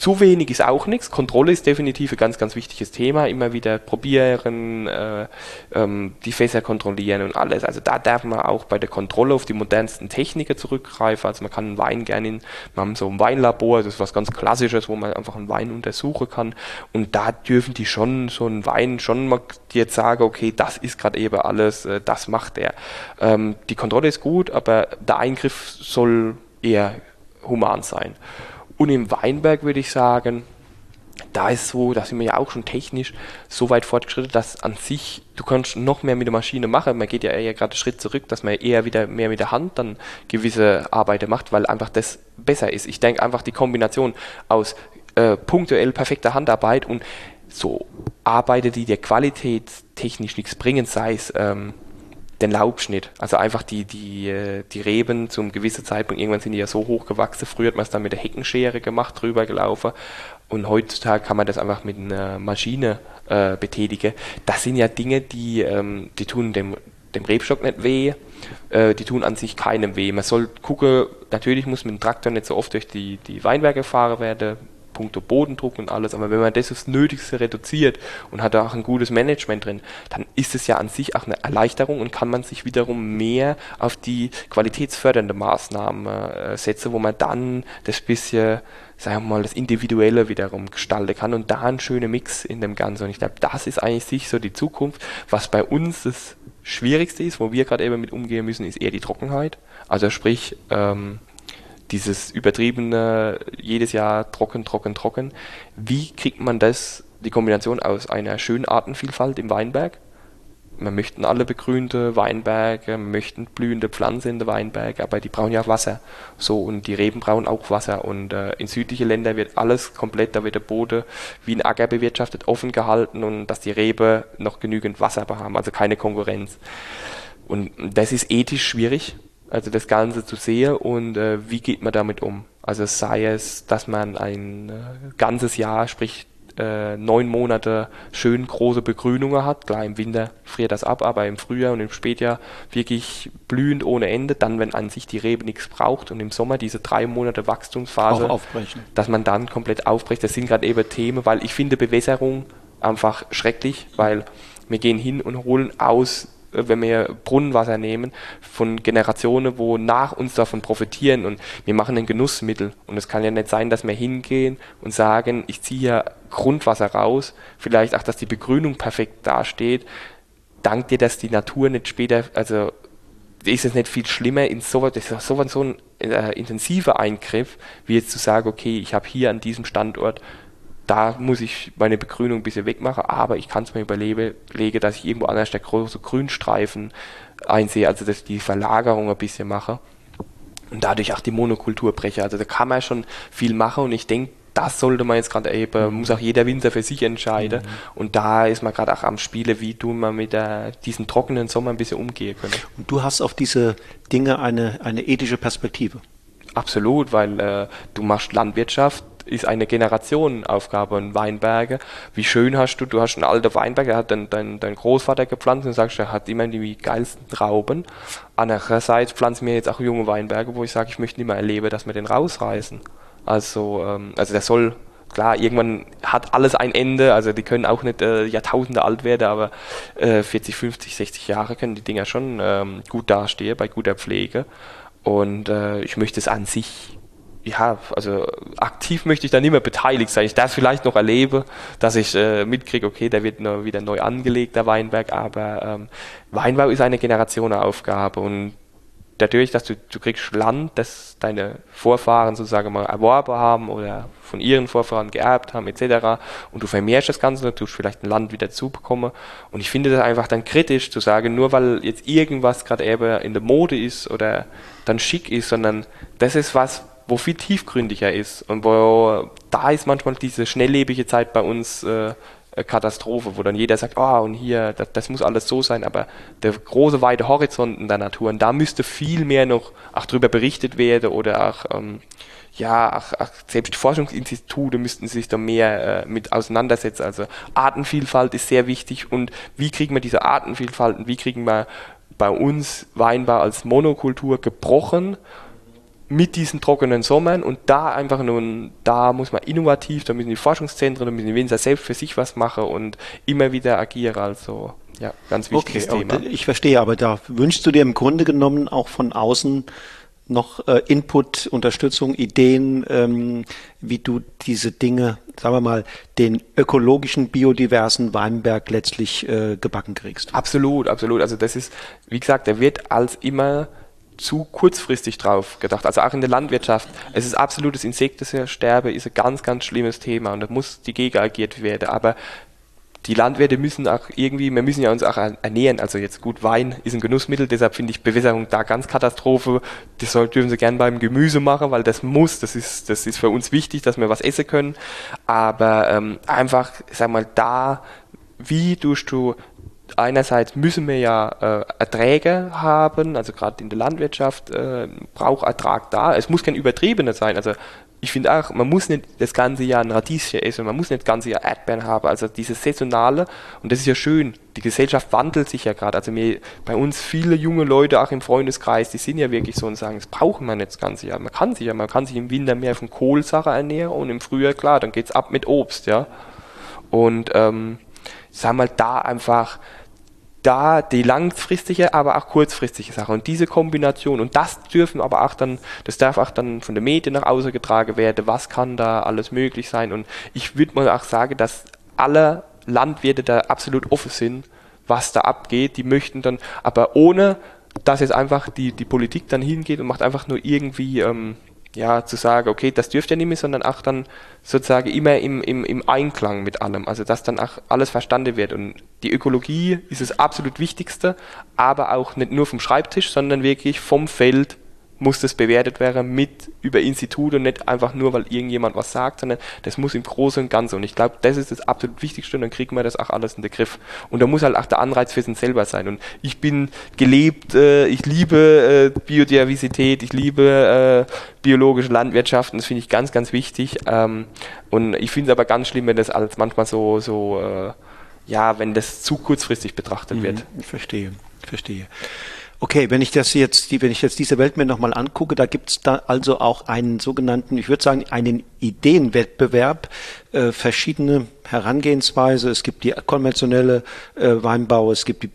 zu wenig ist auch nichts. Kontrolle ist definitiv ein ganz, ganz wichtiges Thema. Immer wieder probieren, äh, ähm, die Fässer kontrollieren und alles. Also da darf man auch bei der Kontrolle auf die modernsten Techniken zurückgreifen. Also man kann einen Wein gerne in, wir haben so ein Weinlabor, das ist was ganz Klassisches, wo man einfach einen Wein untersuchen kann. Und da dürfen die schon so einen Wein schon mal jetzt sagen, okay, das ist gerade eben alles, äh, das macht er. Ähm, die Kontrolle ist gut, aber der Eingriff soll eher human sein. Und im Weinberg würde ich sagen, da ist so, da sind wir ja auch schon technisch so weit fortgeschritten, dass an sich, du kannst noch mehr mit der Maschine machen. Man geht ja eher gerade einen Schritt zurück, dass man eher wieder mehr mit der Hand dann gewisse Arbeiten macht, weil einfach das besser ist. Ich denke einfach die Kombination aus äh, punktuell perfekter Handarbeit und so Arbeiten, die dir qualitätstechnisch nichts bringen, sei es ähm, den Laubschnitt. Also einfach die, die, äh, die Reben zum gewissen Zeitpunkt, irgendwann sind die ja so hoch gewachsen. Früher hat man es dann mit der Heckenschere gemacht, drüber gelaufen. Und heutzutage kann man das einfach mit einer Maschine äh, betätigen. Das sind ja Dinge, die, ähm, die tun dem, dem Rebstock nicht weh, äh, die tun an sich keinem weh. Man soll gucken, natürlich muss mit dem Traktor nicht so oft durch die, die Weinberge fahren werden, puncto Bodendruck und alles, aber wenn man das aufs Nötigste reduziert und hat da auch ein gutes Management drin, dann ist es ja an sich auch eine Erleichterung und kann man sich wiederum mehr auf die qualitätsfördernde Maßnahmen äh, setzen, wo man dann das bisschen sagen wir mal, das Individuelle wiederum gestalten kann und da ein schöner Mix in dem Ganzen. Und ich glaube, das ist eigentlich sich so die Zukunft. Was bei uns das Schwierigste ist, wo wir gerade eben mit umgehen müssen, ist eher die Trockenheit. Also sprich, ähm, dieses übertriebene, jedes Jahr trocken, trocken, trocken. Wie kriegt man das, die Kombination aus einer schönen Artenvielfalt im Weinberg? Wir möchten alle begrünte Weinberge, wir möchten blühende Pflanzen in den Weinberg, aber die brauchen ja Wasser. So, und die Reben brauchen auch Wasser. Und äh, in südliche Länder wird alles komplett, da wird der Boden wie ein Acker bewirtschaftet, offen gehalten und dass die Rebe noch genügend Wasser haben, also keine Konkurrenz. Und das ist ethisch schwierig, also das Ganze zu sehen und äh, wie geht man damit um. Also sei es, dass man ein äh, ganzes Jahr, sprich äh, neun Monate schön große Begrünungen hat. Klar, im Winter friert das ab, aber im Frühjahr und im Spätjahr wirklich blühend ohne Ende. Dann, wenn an sich die Rebe nichts braucht und im Sommer diese drei Monate Wachstumsphase, dass man dann komplett aufbricht. Das sind gerade eben Themen, weil ich finde Bewässerung einfach schrecklich, weil wir gehen hin und holen aus wenn wir Brunnenwasser nehmen, von Generationen, wo nach uns davon profitieren und wir machen ein Genussmittel. Und es kann ja nicht sein, dass wir hingehen und sagen, ich ziehe ja Grundwasser raus, vielleicht auch, dass die Begrünung perfekt dasteht. Dank dir, dass die Natur nicht später, also ist es nicht viel schlimmer, in so, das ist so, so ein äh, intensiver Eingriff, wie jetzt zu sagen, okay, ich habe hier an diesem Standort da muss ich meine Begrünung ein bisschen wegmachen, aber ich kann es mir überlegen, dass ich irgendwo anders der große Grünstreifen einsehe, also dass ich die Verlagerung ein bisschen mache und dadurch auch die Monokultur breche. Also da kann man schon viel machen und ich denke, das sollte man jetzt gerade eben, muss auch jeder Winzer für sich entscheiden. Mhm. Und da ist man gerade auch am Spiele, wie tun wir mit der, diesen trockenen Sommer ein bisschen umgehen können. Und du hast auf diese Dinge eine, eine ethische Perspektive. Absolut, weil äh, du machst Landwirtschaft, ist eine Generationenaufgabe in Weinberge. Wie schön hast du, du hast einen alten Weinberg, der hat dein, dein, dein Großvater gepflanzt und sagst, er hat immer die geilsten Trauben. Andererseits pflanzen wir jetzt auch junge Weinberge, wo ich sage, ich möchte nicht mehr erleben, dass wir den rausreißen. Also, ähm, also der soll klar, irgendwann hat alles ein Ende, also die können auch nicht äh, Jahrtausende alt werden, aber äh, 40, 50, 60 Jahre können die Dinger schon ähm, gut dastehen bei guter Pflege. Und äh, ich möchte es an sich ja, also aktiv möchte ich da nicht mehr beteiligt sein. Ich darf vielleicht noch erlebe, dass ich äh, mitkriege, okay, der wird noch wieder neu angelegt, der Weinberg, aber ähm, Weinbau ist eine Generationenaufgabe und dadurch, dass du, du kriegst Land, das deine Vorfahren sozusagen mal erworben haben oder von ihren Vorfahren geerbt haben, etc. Und du vermehrst das Ganze, du tust vielleicht ein Land wieder zubekommen. Und ich finde das einfach dann kritisch zu sagen, nur weil jetzt irgendwas gerade eben in der Mode ist oder dann schick ist, sondern das ist was, wo viel tiefgründiger ist und wo da ist manchmal diese schnelllebige Zeit bei uns äh, Katastrophe, wo dann jeder sagt, ah, oh, und hier, das, das, muss alles so sein, aber der große, weite Horizont in der Natur, und da müsste viel mehr noch auch drüber berichtet werden oder auch, ähm, ja, auch, auch selbst Forschungsinstitute müssten sich da mehr äh, mit auseinandersetzen. Also Artenvielfalt ist sehr wichtig und wie kriegen wir diese Artenvielfalt und wie kriegen wir bei uns Weinbau als Monokultur gebrochen mit diesen trockenen Sommern und da einfach nun, da muss man innovativ, da müssen die Forschungszentren, da müssen die Winzer selbst für sich was machen und immer wieder agieren. Also ja, ganz wichtiges okay, Thema. Ich verstehe, aber da wünschst du dir im Grunde genommen auch von außen noch äh, Input, Unterstützung, Ideen, ähm, wie du diese Dinge, sagen wir mal, den ökologischen, biodiversen Weinberg letztlich äh, gebacken kriegst? Absolut, absolut. Also das ist, wie gesagt, der wird als immer zu kurzfristig drauf gedacht. Also auch in der Landwirtschaft. Es ist absolutes Insektensterbe, ist ein ganz, ganz schlimmes Thema und da muss die Gegen agiert werden. Aber die Landwirte müssen auch irgendwie, wir müssen ja uns auch ernähren. Also jetzt gut, Wein ist ein Genussmittel, deshalb finde ich Bewässerung da ganz Katastrophe. Das soll, dürfen sie gern beim Gemüse machen, weil das muss, das ist, das ist für uns wichtig, dass wir was essen können. Aber ähm, einfach, sag mal, da, wie tust du einerseits müssen wir ja äh, Erträge haben, also gerade in der Landwirtschaft äh, braucht Ertrag da. Es muss kein übertriebener sein. Also ich finde auch, man muss nicht das ganze Jahr ein Radieschen essen, man muss nicht das ganze Jahr Erdbeeren haben. Also dieses Saisonale, und das ist ja schön, die Gesellschaft wandelt sich ja gerade. Also mir, bei uns viele junge Leute, auch im Freundeskreis, die sind ja wirklich so und sagen, das brauchen wir nicht das ganze Jahr. Man kann sich ja, man kann sich im Winter mehr von Kohlsache ernähren und im Frühjahr, klar, dann geht es ab mit Obst, ja. Und ähm, sag mal, da einfach da die langfristige, aber auch kurzfristige Sache. Und diese Kombination, und das dürfen aber auch dann, das darf auch dann von den Medien nach außen getragen werden, was kann da alles möglich sein. Und ich würde mal auch sagen, dass alle Landwirte da absolut offen sind, was da abgeht. Die möchten dann, aber ohne, dass jetzt einfach die, die Politik dann hingeht und macht einfach nur irgendwie, ähm, ja, zu sagen, okay, das dürft ihr nicht mehr, sondern auch dann sozusagen immer im, im, im Einklang mit allem. Also dass dann auch alles verstanden wird. Und die Ökologie ist das absolut Wichtigste, aber auch nicht nur vom Schreibtisch, sondern wirklich vom Feld muss das bewertet werden mit über Institute und nicht einfach nur, weil irgendjemand was sagt, sondern das muss im Großen und Ganzen. Und ich glaube, das ist das absolut Wichtigste und dann kriegen wir das auch alles in den Griff. Und da muss halt auch der Anreiz für sich selber sein. Und ich bin gelebt, äh, ich liebe äh, Biodiversität, ich liebe äh, biologische Landwirtschaft und das finde ich ganz, ganz wichtig. Ähm, und ich finde es aber ganz schlimm, wenn das als manchmal so, so äh, ja, wenn das zu kurzfristig betrachtet mhm, wird. Ich verstehe, verstehe. Okay, wenn ich das jetzt, wenn ich jetzt diese Welt mir nochmal angucke, da gibt es da also auch einen sogenannten, ich würde sagen, einen Ideenwettbewerb, äh, verschiedene Herangehensweise. Es gibt die konventionelle äh, Weinbau, es gibt die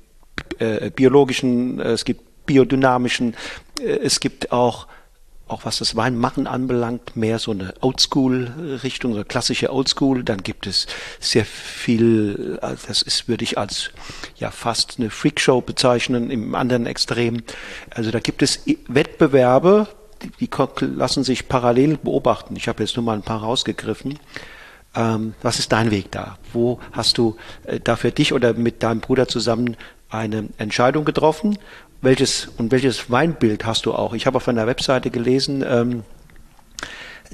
äh, biologischen, äh, es gibt biodynamischen, äh, es gibt auch auch was das Weinmachen anbelangt, mehr so eine Oldschool-Richtung, eine klassische Oldschool. Dann gibt es sehr viel, also das ist, würde ich als ja fast eine Freakshow bezeichnen, im anderen Extrem. Also da gibt es Wettbewerbe, die, die lassen sich parallel beobachten. Ich habe jetzt nur mal ein paar rausgegriffen. Ähm, was ist dein Weg da? Wo hast du äh, da für dich oder mit deinem Bruder zusammen eine Entscheidung getroffen welches und welches Weinbild hast du auch? Ich habe auf einer Webseite gelesen, ähm,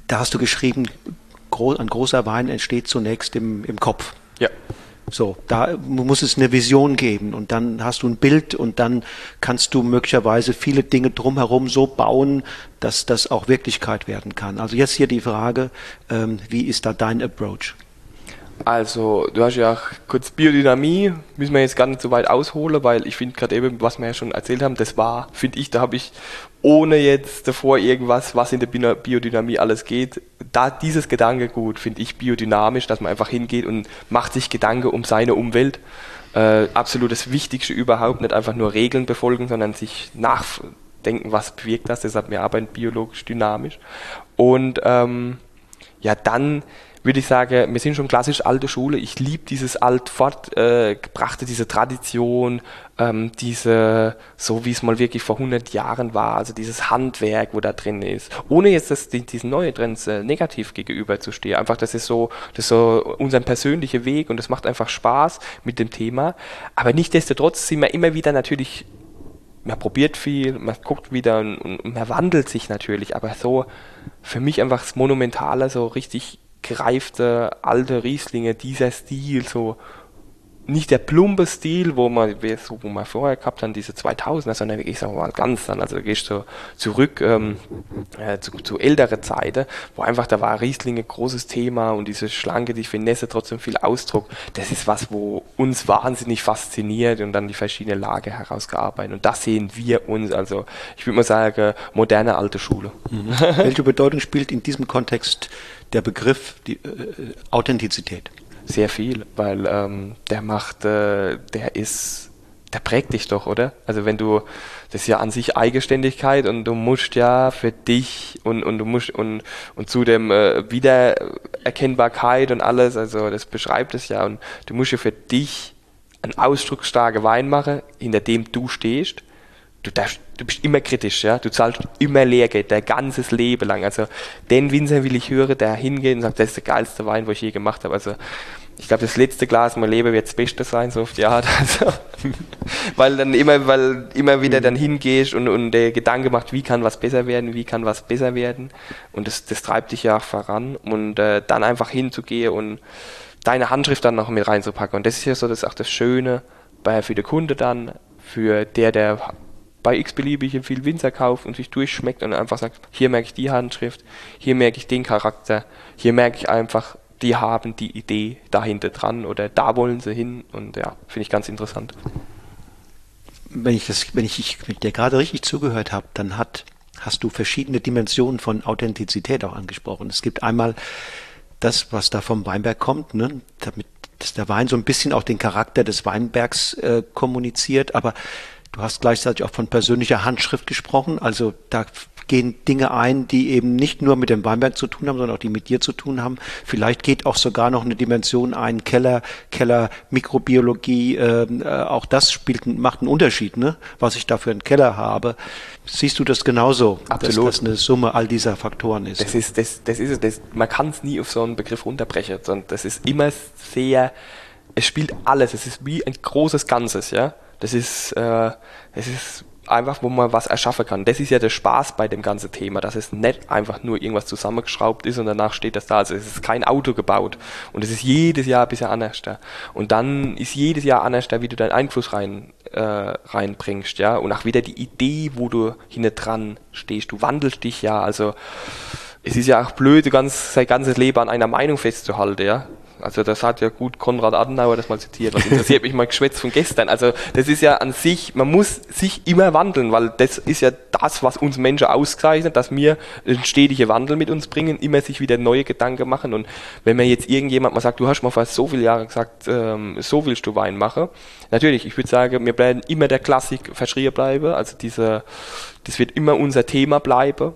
da hast du geschrieben, gro ein großer Wein entsteht zunächst im, im Kopf. Ja. So, da muss es eine Vision geben und dann hast du ein Bild und dann kannst du möglicherweise viele Dinge drumherum so bauen, dass das auch Wirklichkeit werden kann. Also jetzt hier die Frage, ähm, wie ist da dein Approach? Also, du hast ja auch kurz Biodynamie, müssen wir jetzt gar nicht so weit ausholen, weil ich finde gerade eben, was wir ja schon erzählt haben, das war, finde ich, da habe ich ohne jetzt davor irgendwas, was in der Biodynamie alles geht, da dieses Gedankengut finde ich biodynamisch, dass man einfach hingeht und macht sich Gedanken um seine Umwelt. Äh, absolut das Wichtigste überhaupt, nicht einfach nur Regeln befolgen, sondern sich nachdenken, was bewirkt das. Deshalb wir arbeiten biologisch dynamisch. Und ähm, ja, dann würde ich sagen, wir sind schon klassisch alte Schule. Ich liebe dieses alt fortgebrachte, äh, diese Tradition, ähm, diese, so wie es mal wirklich vor 100 Jahren war, also dieses Handwerk, wo da drin ist. Ohne jetzt das, die, diesen neuen Trends äh, negativ gegenüber zu stehen. Einfach, das ist so, das ist so unser persönlicher Weg und es macht einfach Spaß mit dem Thema. Aber nichtsdestotrotz sind wir immer wieder natürlich man probiert viel, man guckt wieder und, und, man wandelt sich natürlich, aber so für mich einfach das Monumentale, so richtig greifte alte Rieslinge, dieser Stil, so nicht der plumpe Stil, wo man, so, wo man vorher gehabt haben, diese 2000er, sondern wirklich, wir mal, ganz dann, also gehst du zurück ähm, äh, zu, zu ältere Zeiten, wo einfach, da war Rieslinge großes Thema und diese schlanke, die Finesse, trotzdem viel Ausdruck, das ist was, wo uns wahnsinnig fasziniert und dann die verschiedenen Lager herausgearbeitet und das sehen wir uns, also ich würde mal sagen, moderne alte Schule. Mhm. Welche Bedeutung spielt in diesem Kontext der Begriff die, äh, Authentizität? Sehr viel, weil ähm, der macht, äh, der ist, der prägt dich doch, oder? Also wenn du, das ist ja an sich Eigenständigkeit und du musst ja für dich und, und du musst und, und zu dem äh, Wiedererkennbarkeit und alles, also das beschreibt es ja und du musst ja für dich einen ausdrucksstarken Wein machen, hinter dem du stehst. Du, darfst, du bist immer kritisch, ja. Du zahlst immer Lehrgeld, dein ganzes Leben lang. Also den Winzer will ich hören, der hingeht und sagt, das ist der geilste Wein, wo ich je gemacht habe. Also ich glaube, das letzte Glas mein Leben wird das Beste sein, so auf die Art. Also, weil dann immer, weil immer wieder dann hingehst und, und der Gedanke macht, wie kann was besser werden, wie kann was besser werden. Und das, das treibt dich ja auch voran. Und äh, dann einfach hinzugehen und deine Handschrift dann noch mit reinzupacken. Und das ist ja so, das ist auch das Schöne bei, für den Kunde dann, für der, der bei x-beliebige viel Winzer kauft und sich durchschmeckt und einfach sagt, hier merke ich die Handschrift, hier merke ich den Charakter, hier merke ich einfach, die haben die Idee dahinter dran oder da wollen sie hin und ja, finde ich ganz interessant. Wenn ich das, wenn ich, ich dir gerade richtig zugehört habe, dann hat, hast du verschiedene Dimensionen von Authentizität auch angesprochen. Es gibt einmal das, was da vom Weinberg kommt, ne, damit dass der Wein so ein bisschen auch den Charakter des Weinbergs äh, kommuniziert, aber du hast gleichzeitig auch von persönlicher Handschrift gesprochen, also da gehen Dinge ein, die eben nicht nur mit dem Weinberg zu tun haben, sondern auch die mit dir zu tun haben. Vielleicht geht auch sogar noch eine Dimension ein, Keller, Keller, Mikrobiologie, ähm, äh, auch das spielt, macht einen Unterschied, ne? was ich da für einen Keller habe. Siehst du das genauso, Absolut. dass das eine Summe all dieser Faktoren ist? Das ist, das, das ist das, man kann es nie auf so einen Begriff runterbrechen, sondern das ist immer sehr, es spielt alles, es ist wie ein großes Ganzes, ja. Das ist, äh, es ist einfach, wo man was erschaffen kann. Das ist ja der Spaß bei dem ganzen Thema, dass es nicht einfach nur irgendwas zusammengeschraubt ist und danach steht das da. Also es ist kein Auto gebaut und es ist jedes Jahr ein bisschen anders. Und dann ist jedes Jahr anders, wie du deinen Einfluss rein, äh, reinbringst, ja. Und auch wieder die Idee, wo du hinten dran stehst. Du wandelst dich ja, also es ist ja auch blöd, ganz, sein ganzes Leben an einer Meinung festzuhalten, ja. Also das hat ja gut Konrad Adenauer das mal zitiert. Was interessiert mich mal Geschwätz von gestern? Also das ist ja an sich, man muss sich immer wandeln, weil das ist ja das, was uns Menschen auszeichnet, dass wir einen stetigen Wandel mit uns bringen, immer sich wieder neue Gedanken machen. Und wenn mir jetzt irgendjemand mal sagt, du hast mal fast so viele Jahre gesagt, ähm, so willst du Wein machen. Natürlich, ich würde sagen, wir bleiben immer der Klassik verschrien bleiben. Also diese, das wird immer unser Thema bleiben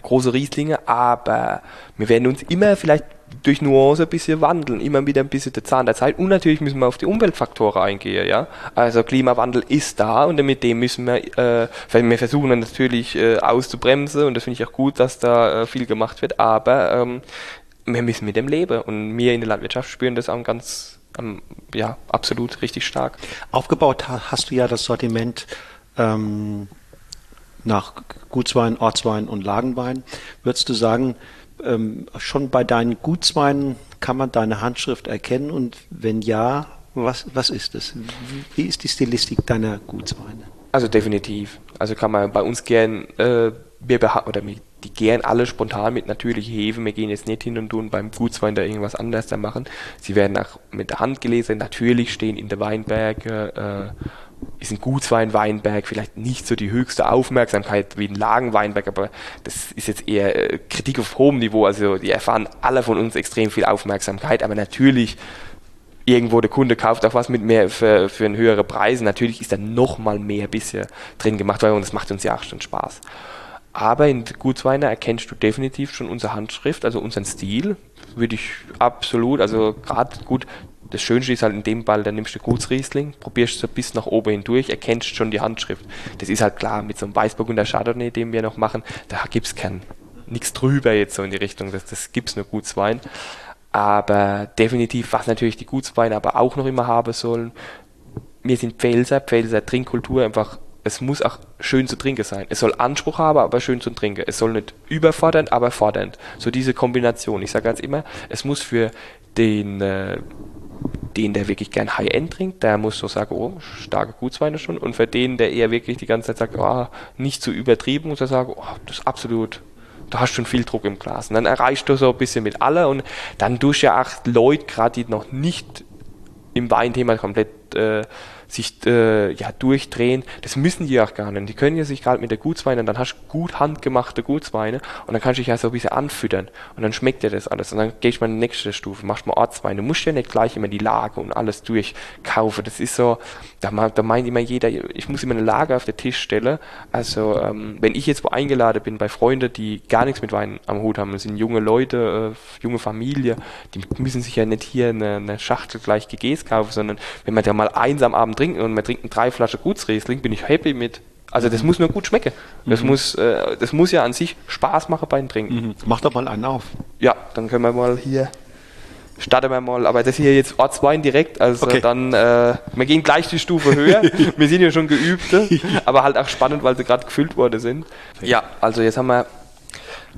große Rieslinge, aber wir werden uns immer vielleicht durch Nuance ein bisschen wandeln, immer wieder ein bisschen der Zahn der Zeit. Und natürlich müssen wir auf die Umweltfaktoren eingehen, ja. Also Klimawandel ist da und mit dem müssen wir, äh, wir versuchen natürlich äh, auszubremsen und das finde ich auch gut, dass da äh, viel gemacht wird, aber ähm, wir müssen mit dem leben und wir in der Landwirtschaft spüren das auch ganz, ähm, ja, absolut richtig stark. Aufgebaut hast du ja das Sortiment ähm, nach Gutswein, Ortswein und Lagenwein. Würdest du sagen, ähm, schon bei deinen Gutsweinen kann man deine Handschrift erkennen und wenn ja, was, was ist es? Wie, ist die Stilistik deiner Gutsweine? Also definitiv. Also kann man bei uns gern, äh, wir oder die gern alle spontan mit natürlichen Hefe. Wir gehen jetzt nicht hin und tun beim Gutswein da irgendwas anderes da machen. Sie werden auch mit der Hand gelesen. Natürlich stehen in der Weinberge äh, ist ein Gutswein-Weinberg vielleicht nicht so die höchste Aufmerksamkeit wie ein Lagenweinberg, aber das ist jetzt eher äh, Kritik auf hohem Niveau. Also die erfahren alle von uns extrem viel Aufmerksamkeit, aber natürlich irgendwo der Kunde kauft auch was mit mehr für, für einen höheren Preis. Natürlich ist da noch mal mehr bisschen drin gemacht, weil das macht uns ja auch schon Spaß. Aber in Gutsweiner erkennst du definitiv schon unsere Handschrift, also unseren Stil, würde ich absolut, also gerade gut, das Schönste ist halt in dem Ball, dann nimmst du Gutsriesling, probierst so bis nach oben hindurch, erkennst schon die Handschrift. Das ist halt klar, mit so einem Weißburg und der Chardonnay, den wir noch machen, da gibt es kein, nichts drüber jetzt so in die Richtung, das, das gibt es nur Gutswein. Aber definitiv, was natürlich die Gutsweine aber auch noch immer haben sollen, wir sind Pfälzer, Pfälzer Trinkkultur einfach es muss auch schön zu trinken sein. Es soll Anspruch haben, aber schön zu trinken. Es soll nicht überfordernd, aber fordernd. So diese Kombination. Ich sage ganz immer, es muss für den, äh, den, der wirklich gern High-End trinkt, der muss so sagen, oh, starke Gutsweine schon. Und für den, der eher wirklich die ganze Zeit sagt, oh, nicht zu übertrieben, muss er sagen, oh, das ist absolut du hast schon viel Druck im Glas. Und dann erreichst du so ein bisschen mit alle und dann durch ja acht Leute, gerade die noch nicht im Weinthema komplett äh, sich äh, ja, durchdrehen. Das müssen die auch gar nicht. Die können ja sich gerade mit der Gutsweine, dann hast du gut handgemachte Gutsweine und dann kannst du dich ja so ein bisschen anfüttern und dann schmeckt dir das alles. Und dann gehst du mal in die nächste Stufe, machst mal Ortsweine. Du musst ja nicht gleich immer die Lage und alles durchkaufen. Das ist so, da, da meint immer jeder, ich muss immer eine Lage auf den Tisch stellen. Also ähm, wenn ich jetzt wo eingeladen bin bei Freunden, die gar nichts mit Wein am Hut haben, das sind junge Leute, äh, junge Familie, die müssen sich ja nicht hier eine, eine Schachtel gleich GGs kaufen, sondern wenn man da mal einsam Abend trinken und man trinkt drei Flaschen Gutsriesling, bin ich happy mit. Also das muss nur gut schmecken. Das, mhm. muss, äh, das muss ja an sich Spaß machen beim Trinken. Mhm. Mach doch mal einen auf. Ja, dann können wir mal hier starten wir mal, aber das hier jetzt Ortswein direkt, also okay. dann, äh, wir gehen gleich die Stufe höher. wir sind ja schon geübte, aber halt auch spannend, weil sie gerade gefüllt worden sind. Ja, also jetzt haben wir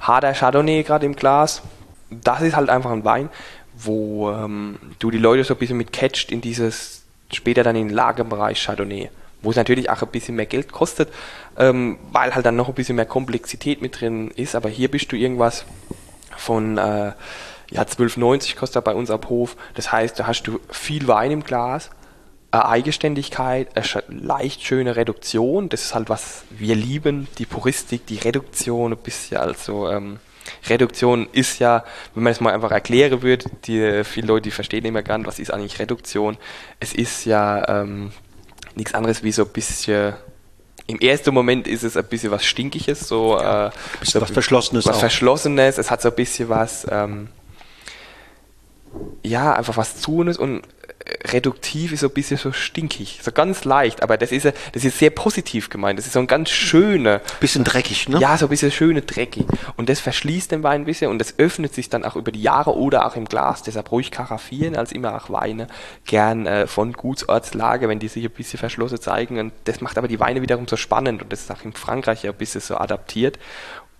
harter Chardonnay gerade im Glas. Das ist halt einfach ein Wein, wo ähm, du die Leute so ein bisschen mit catcht in dieses später dann in den Lagerbereich Chardonnay, wo es natürlich auch ein bisschen mehr Geld kostet, ähm, weil halt dann noch ein bisschen mehr Komplexität mit drin ist. Aber hier bist du irgendwas von äh, ja 12,90 kostet er bei uns ab Hof. Das heißt, da hast du viel Wein im Glas, eine Eigenständigkeit, eine leicht schöne Reduktion. Das ist halt was wir lieben, die Puristik, die Reduktion ein bisschen also ähm, Reduktion ist ja, wenn man es mal einfach erklären würde, die, viele Leute die verstehen immer gar nicht, was ist eigentlich Reduktion. Es ist ja ähm, nichts anderes wie so ein bisschen im ersten Moment ist es ein bisschen was Stinkiges, so, ja, äh, so was Verschlossenes. Was auch. Verschlossenes, es hat so ein bisschen was, ähm, ja, einfach was Zunes und reduktiv ist so ein bisschen so stinkig, so ganz leicht, aber das ist, das ist sehr positiv gemeint. Das ist so ein ganz schöner. Bisschen dreckig, ne? Ja, so ein bisschen schöne dreckig. Und das verschließt den Wein ein bisschen und das öffnet sich dann auch über die Jahre oder auch im Glas. Deshalb ruhig karaffieren als immer auch Weine gern äh, von Gutsortslage, wenn die sich ein bisschen verschlossen zeigen. Und das macht aber die Weine wiederum so spannend und das ist auch in Frankreich ja ein bisschen so adaptiert.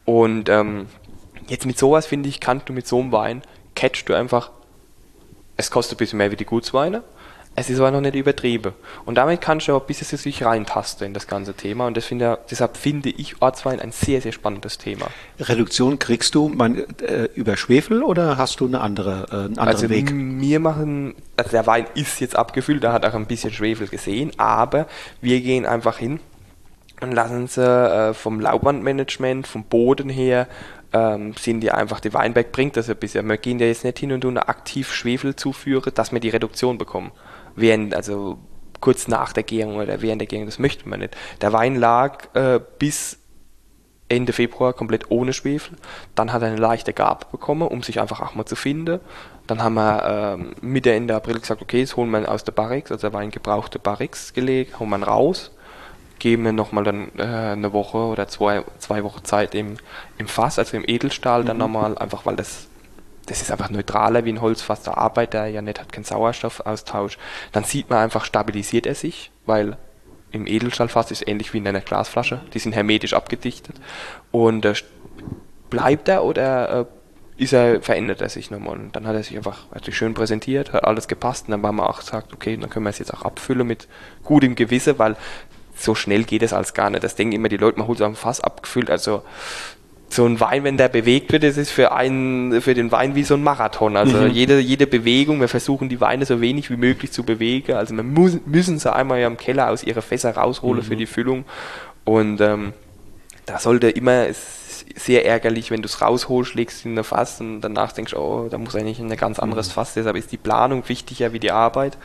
Und ähm, jetzt mit sowas, finde ich, kannst du mit so einem Wein, catchst du einfach es kostet ein bisschen mehr wie die Gutsweine. Es ist aber noch nicht übertrieben. Und damit kannst du auch ein bisschen sich reintasten in das ganze Thema. Und finde, deshalb finde ich Ortswein ein sehr, sehr spannendes Thema. Reduktion kriegst du mein, äh, über Schwefel oder hast du eine andere, äh, einen anderen also Weg? Wir machen, also der Wein ist jetzt abgefüllt, da hat auch ein bisschen Schwefel gesehen, aber wir gehen einfach hin und lassen sie äh, vom Laubwandmanagement, vom Boden her ähm, sind die einfach, die Weinberg bringt das ein bisschen. Wir gehen ja jetzt nicht hin und tun aktiv Schwefel zuführen, dass wir die Reduktion bekommen. Während, also kurz nach der Gärung oder während der Gärung, das möchte man nicht. Der Wein lag äh, bis Ende Februar komplett ohne Schwefel. Dann hat er eine leichte Gabe bekommen, um sich einfach auch mal zu finden. Dann haben wir ähm, Mitte, Ende April gesagt, okay, das holen wir aus der Barrix, also der Wein gebrauchte Barrix gelegt, holen wir raus geben wir nochmal dann äh, eine Woche oder zwei, zwei Wochen Zeit im, im Fass, also im Edelstahl dann mhm. nochmal, einfach weil das, das ist einfach neutraler wie ein Holzfass, da arbeitet er ja nicht, hat keinen Sauerstoffaustausch. Dann sieht man einfach, stabilisiert er sich, weil im Edelstahlfass ist ähnlich wie in einer Glasflasche, die sind hermetisch abgedichtet und äh, bleibt er oder äh, ist er, verändert er sich nochmal. Und dann hat er sich einfach hat sich schön präsentiert, hat alles gepasst und dann haben wir auch gesagt, okay, dann können wir es jetzt auch abfüllen mit gutem Gewissen, weil so schnell geht es als gar nicht. Das denken immer die Leute, man holt so ein Fass abgefüllt. Also so ein Wein, wenn der bewegt wird, das ist für einen, für den Wein wie so ein Marathon. Also mhm. jede, jede Bewegung, wir versuchen die Weine so wenig wie möglich zu bewegen. Also wir muss, müssen sie einmal im Keller aus ihrer Fässer rausholen mhm. für die Füllung. Und ähm, da sollte immer, es ist sehr ärgerlich, wenn du es rausholst, legst in ein Fass und danach denkst, oh, da muss eigentlich ein ganz anderes mhm. Fass. Deshalb ist die Planung wichtiger wie die Arbeit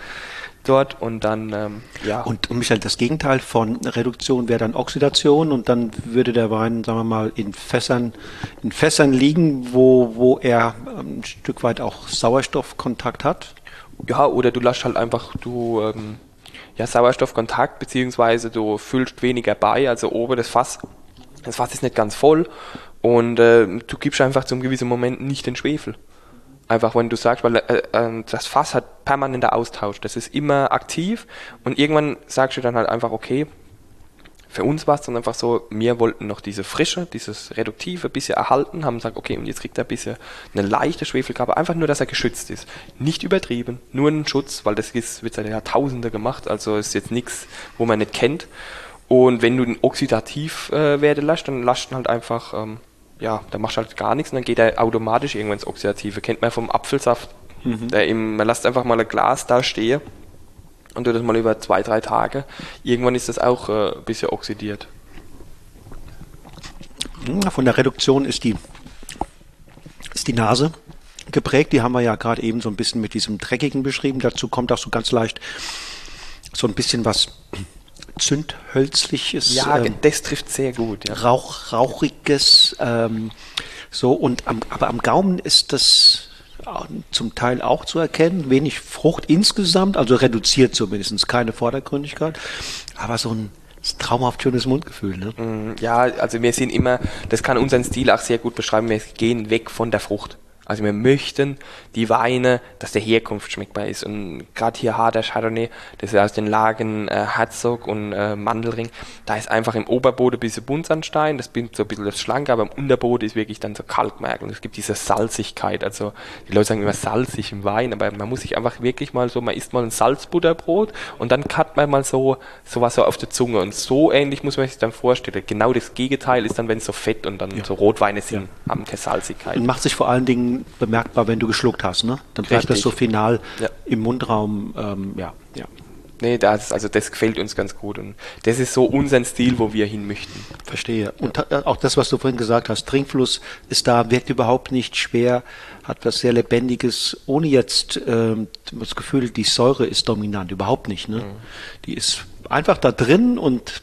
dort und dann, ähm, ja. Und, und Michael, das Gegenteil von Reduktion wäre dann Oxidation und dann würde der Wein, sagen wir mal, in Fässern, in Fässern liegen, wo, wo er ein Stück weit auch Sauerstoffkontakt hat. Ja, oder du lässt halt einfach, du, ähm, ja, Sauerstoffkontakt, beziehungsweise du füllst weniger bei, also oben das Fass, das Fass ist nicht ganz voll und äh, du gibst einfach zum gewissen Moment nicht den Schwefel. Einfach, wenn du sagst, weil äh, äh, das Fass hat permanenter Austausch, das ist immer aktiv und irgendwann sagst du dann halt einfach, okay, für uns war es dann einfach so, wir wollten noch diese Frische, dieses Reduktive ein bisschen erhalten, haben gesagt, okay, und jetzt kriegt er ein bisschen eine leichte Schwefelgabe, einfach nur, dass er geschützt ist. Nicht übertrieben, nur ein Schutz, weil das ist, wird seit Jahrtausenden gemacht, also ist jetzt nichts, wo man nicht kennt. Und wenn du den oxidativ äh, werden lässt, dann lässt du halt einfach, ähm, ja, dann machst du halt gar nichts und dann geht er automatisch irgendwann ins Oxidative. Kennt man vom Apfelsaft. Mhm. Der eben, man lässt einfach mal ein Glas da stehen und tut das mal über zwei, drei Tage. Irgendwann ist das auch äh, ein bisschen oxidiert. Von der Reduktion ist die, ist die Nase geprägt. Die haben wir ja gerade eben so ein bisschen mit diesem Dreckigen beschrieben. Dazu kommt auch so ganz leicht so ein bisschen was Zündhölzliches. Ja, ähm, das trifft sehr gut. Ja. Rauch, rauchiges. Ähm, so und am, aber am Gaumen ist das zum Teil auch zu erkennen. Wenig Frucht insgesamt, also reduziert zumindest, keine Vordergründigkeit, aber so ein traumhaft schönes Mundgefühl. Ne? Mm, ja, also wir sind immer, das kann unseren Stil auch sehr gut beschreiben, wir gehen weg von der Frucht. Also wir möchten die Weine, dass der Herkunft schmeckbar ist. Und gerade hier Harder Chardonnay, das ist aus den Lagen äh, Herzog und äh, Mandelring, da ist einfach im Oberboden ein bisschen Buntsandstein, das bin so ein bisschen das Schlanke, aber im Unterboden ist wirklich dann so Kalkmerk und es gibt diese Salzigkeit. Also die Leute sagen immer salzig im Wein, aber man muss sich einfach wirklich mal so, man isst mal ein Salzbutterbrot und dann hat man mal so sowas so auf der Zunge. Und so ähnlich muss man sich dann vorstellen. Genau das Gegenteil ist dann, wenn es so fett und dann ja. so Rotweine sind, ja. haben keine Salzigkeit. Und macht sich vor allen Dingen bemerkbar, wenn du geschluckt hast, ne? Dann bleibt das so final ja. im Mundraum, ähm, ja, ja. Nee, das, also das gefällt uns ganz gut und das ist so unser Stil, wo wir hin möchten. Verstehe. Und äh, auch das, was du vorhin gesagt hast, Trinkfluss ist da, wirkt überhaupt nicht schwer, hat was sehr Lebendiges, ohne jetzt ähm, das Gefühl, die Säure ist dominant, überhaupt nicht. Ne? Mhm. Die ist einfach da drin und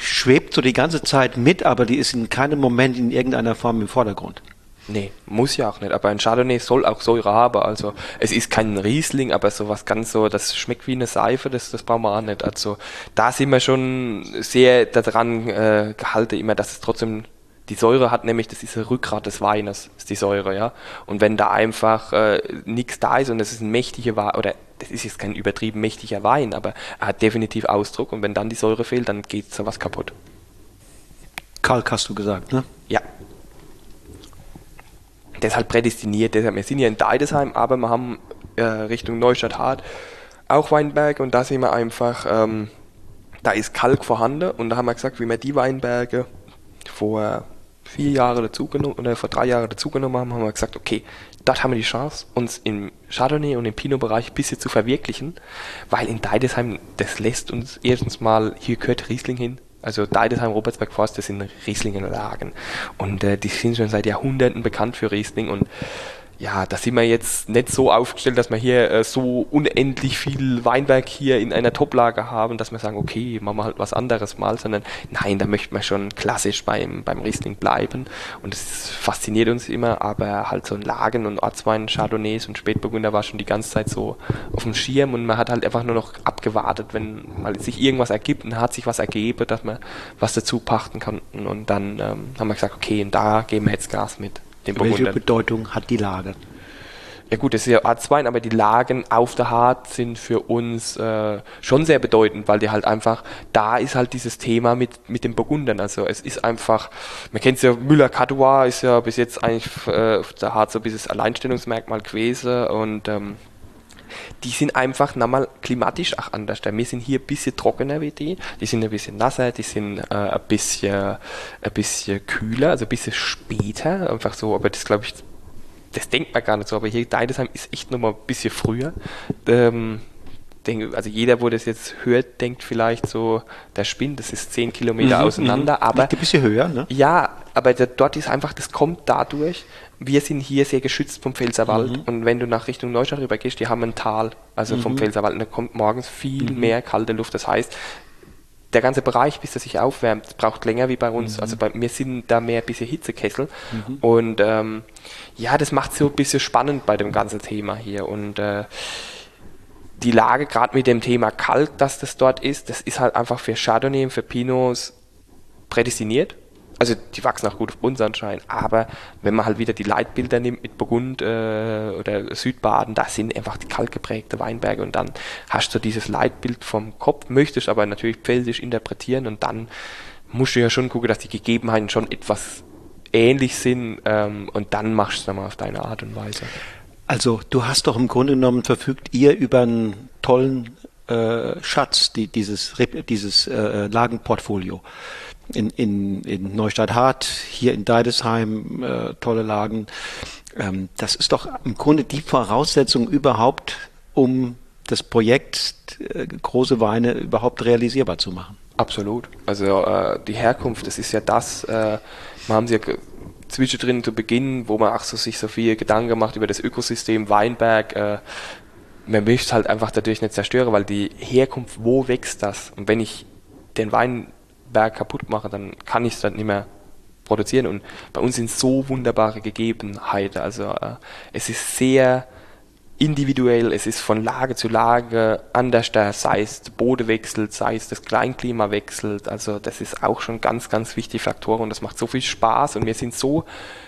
schwebt so die ganze Zeit mit, aber die ist in keinem Moment in irgendeiner Form im Vordergrund. Nee, muss ja auch nicht. Aber ein Chardonnay soll auch Säure haben. Also es ist kein Riesling, aber sowas ganz so, das schmeckt wie eine Seife, das, das brauchen wir auch nicht. Also da sind wir schon sehr daran äh, gehalten, immer, dass es trotzdem die Säure hat, nämlich das ist der Rückgrat des Weines, ist die Säure, ja. Und wenn da einfach äh, nichts da ist und es ist ein mächtiger Wein, oder das ist jetzt kein übertrieben mächtiger Wein, aber er hat definitiv Ausdruck und wenn dann die Säure fehlt, dann geht sowas kaputt. Kalk hast du gesagt, ne? Ja, deshalb prädestiniert. Deshalb, wir sind ja in Deidesheim, aber wir haben äh, Richtung Neustadt Hart auch Weinberge und da sehen wir einfach, ähm, da ist Kalk vorhanden und da haben wir gesagt, wie wir die Weinberge vor vier Jahren dazugenommen oder vor drei Jahren dazugenommen haben, haben wir gesagt, okay, dort haben wir die Chance, uns im Chardonnay und im Pinot-Bereich ein bisschen zu verwirklichen, weil in Deidesheim, das lässt uns erstens mal, hier gehört Riesling hin, also Deidesheim, Robertsberg Forst, das sind Rieslingenlagen. Und äh, die sind schon seit Jahrhunderten bekannt für Riesling und ja, da sind wir jetzt nicht so aufgestellt, dass wir hier äh, so unendlich viel Weinberg hier in einer Toplage haben, dass wir sagen, okay, machen wir halt was anderes mal, sondern nein, da möchten wir schon klassisch beim, beim Riesling bleiben und es fasziniert uns immer, aber halt so ein Lagen und Ortswein, Chardonnays und Spätburgunder war schon die ganze Zeit so auf dem Schirm und man hat halt einfach nur noch abgewartet, wenn mal sich irgendwas ergibt und hat sich was ergeben, dass wir was dazu pachten konnten und dann ähm, haben wir gesagt, okay, und da geben wir jetzt Gas mit. Den Welche Bedeutung hat die Lage? Ja gut, das ist ja Arztwein, aber die Lagen auf der Hart sind für uns äh, schon sehr bedeutend, weil die halt einfach, da ist halt dieses Thema mit, mit den Burgundern. Also es ist einfach, man kennt es ja, Müller-Catois ist ja bis jetzt eigentlich äh, auf der Hart so ein bisschen das Alleinstellungsmerkmal gewesen und ähm, die sind einfach nochmal klimatisch auch anders. Wir sind hier ein bisschen trockener wie die, die sind ein bisschen nasser, die sind äh, ein, bisschen, ein bisschen kühler, also ein bisschen später, einfach so, aber das glaube ich das denkt man gar nicht so, aber hier Deidesheim ist echt nochmal ein bisschen früher. Ähm, denke, also jeder, wo das jetzt hört, denkt vielleicht so, der spinnt, das ist zehn Kilometer mhm, auseinander, mhm. aber. Liegt ein bisschen höher, ne? Ja, aber der, dort ist einfach, das kommt dadurch, wir sind hier sehr geschützt vom Pfälzerwald mhm. und wenn du nach Richtung Neustadt rüber gehst, die haben ein Tal, also vom mhm. Pfälzerwald und da kommt morgens viel mhm. mehr kalte Luft, das heißt, der ganze Bereich, bis er sich aufwärmt, braucht länger wie bei uns. Mhm. Also bei mir sind da mehr ein bisschen Hitzekessel. Mhm. Und ähm, ja, das macht so ein bisschen spannend bei dem ganzen Thema hier. Und äh, die Lage, gerade mit dem Thema Kalk, dass das dort ist, das ist halt einfach für Chardonnay und für Pinots prädestiniert. Also die wachsen auch gut auf Buntsandstein, aber wenn man halt wieder die Leitbilder nimmt mit Burgund äh, oder Südbaden, das sind einfach die kalkgeprägte Weinberge und dann hast du dieses Leitbild vom Kopf, möchtest aber natürlich pfälzisch interpretieren und dann musst du ja schon gucken, dass die Gegebenheiten schon etwas ähnlich sind ähm, und dann machst du es dann mal auf deine Art und Weise. Also du hast doch im Grunde genommen verfügt ihr über einen tollen äh, Schatz, die, dieses, dieses äh, Lagenportfolio. In, in, in Neustadt Hart, hier in Deidesheim, äh, tolle Lagen. Ähm, das ist doch im Grunde die Voraussetzung überhaupt, um das Projekt äh, große Weine überhaupt realisierbar zu machen. Absolut. Also äh, die Herkunft, das ist ja das, äh, wir haben sie ja zwischendrin zu Beginn, wo man auch so sich so viel Gedanken macht über das Ökosystem Weinberg, äh, man möchte es halt einfach dadurch nicht zerstören, weil die Herkunft, wo wächst das? Und wenn ich den Weinberg kaputt mache, dann kann ich es dann nicht mehr produzieren. Und bei uns sind so wunderbare Gegebenheiten. Also äh, es ist sehr individuell, es ist von Lage zu Lage anders, sei es der Boden wechselt, sei es das Kleinklima wechselt. Also das ist auch schon ganz, ganz wichtige Faktoren und das macht so viel Spaß und wir sind so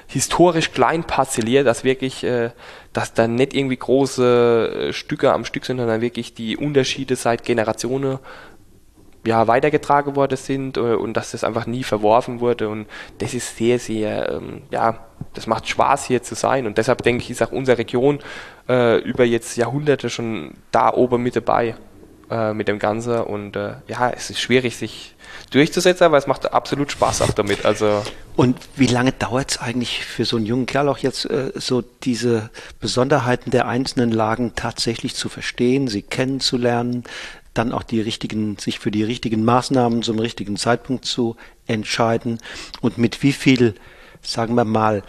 historisch klein parzelliert, dass wirklich, äh, dass da nicht irgendwie große äh, Stücke am Stück sind, sondern wirklich die Unterschiede seit Generationen ja, weitergetragen worden sind äh, und dass das einfach nie verworfen wurde. Und das ist sehr, sehr, ähm, ja, das macht Spaß hier zu sein. Und deshalb denke ich, ist auch unsere Region äh, über jetzt Jahrhunderte schon da oben mit dabei äh, mit dem Ganzen. Und äh, ja, es ist schwierig, sich durchzusetzen, aber es macht absolut Spaß auch damit. Also und wie lange dauert es eigentlich für so einen jungen Kerl auch jetzt äh, so diese Besonderheiten der einzelnen Lagen tatsächlich zu verstehen, sie kennenzulernen, dann auch die richtigen, sich für die richtigen Maßnahmen zum richtigen Zeitpunkt zu entscheiden und mit wie viel, sagen wir mal,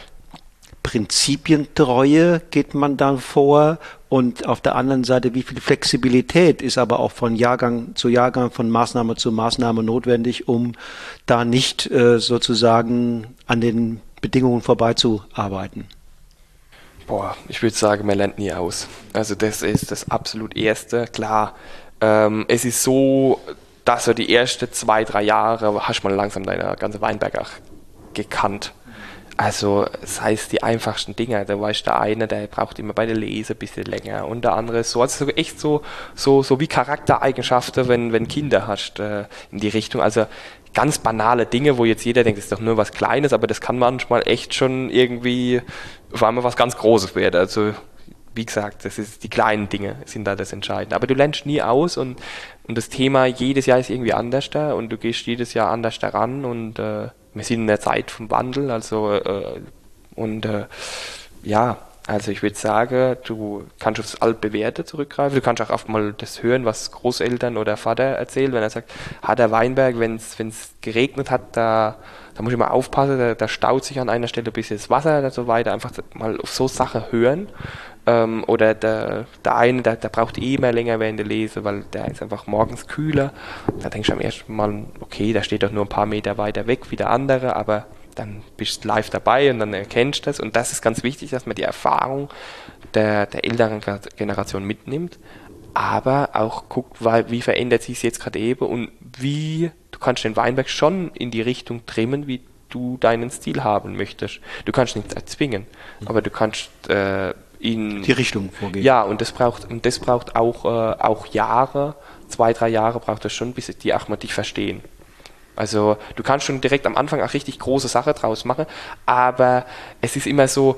Prinzipientreue geht man dann vor und auf der anderen Seite, wie viel Flexibilität ist aber auch von Jahrgang zu Jahrgang, von Maßnahme zu Maßnahme notwendig, um da nicht äh, sozusagen an den Bedingungen vorbeizuarbeiten? Boah, ich würde sagen, man lernt nie aus. Also das ist das absolut Erste. Klar, ähm, es ist so, dass du die ersten zwei, drei Jahre hast man langsam deine ganze Weinberg auch gekannt. Also, das heißt, die einfachsten Dinge. Da weißt der eine, der braucht immer bei der Lese ein bisschen länger und der andere ist so. Also echt so, so, so wie Charaktereigenschaften, wenn, wenn Kinder hast, äh, in die Richtung. Also ganz banale Dinge, wo jetzt jeder denkt, das ist doch nur was Kleines, aber das kann manchmal echt schon irgendwie auf einmal was ganz Großes werden. Also wie gesagt, das ist die kleinen Dinge sind da das Entscheidende. Aber du lernst nie aus und, und das Thema jedes Jahr ist irgendwie anders da und du gehst jedes Jahr anders daran und äh, wir sind in der Zeit vom Wandel, also äh, und äh, ja, also ich würde sagen, du kannst aufs Altbewährte zurückgreifen. Du kannst auch oft mal das hören, was Großeltern oder Vater erzählen, wenn er sagt, hat der Weinberg, wenn es geregnet hat, da, da muss ich mal aufpassen, da, da staut sich an einer Stelle ein bisschen das Wasser oder so weiter. Einfach mal auf so Sachen hören. Ähm, oder der, der eine, der, der braucht eh immer länger während der Lese, weil der ist einfach morgens kühler. Da denkst du am ersten Mal, okay, der steht doch nur ein paar Meter weiter weg wie der andere, aber dann bist du live dabei und dann erkennst du das. Und das ist ganz wichtig, dass man die Erfahrung der, der älteren Generation mitnimmt, aber auch guckt, wie verändert sich es jetzt gerade eben und wie, du kannst den Weinberg schon in die Richtung trimmen, wie du deinen Stil haben möchtest. Du kannst nichts erzwingen, aber du kannst äh, in die Richtung vorgehen. Ja, und das braucht und das braucht auch äh, auch Jahre, zwei drei Jahre braucht das schon, bis die auch mal dich verstehen. Also du kannst schon direkt am Anfang auch richtig große Sache draus machen, aber es ist immer so,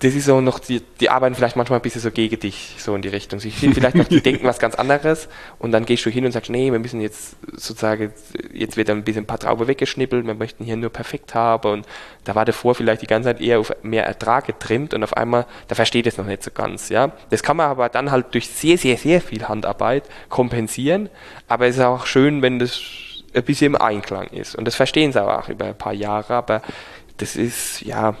das ist so noch, die, die arbeiten vielleicht manchmal ein bisschen so gegen dich, so in die Richtung. Sie vielleicht noch, die denken was ganz anderes und dann gehst du hin und sagst, nee, wir müssen jetzt sozusagen, jetzt wird ein bisschen ein paar Trauben weggeschnippelt, wir möchten hier nur perfekt haben und da war davor vielleicht die ganze Zeit eher auf mehr Ertrag getrimmt und auf einmal, da versteht es noch nicht so ganz, ja. Das kann man aber dann halt durch sehr, sehr, sehr viel Handarbeit kompensieren, aber es ist auch schön, wenn das ein bisschen im Einklang ist und das verstehen sie auch über ein paar Jahre, aber das ist, ja,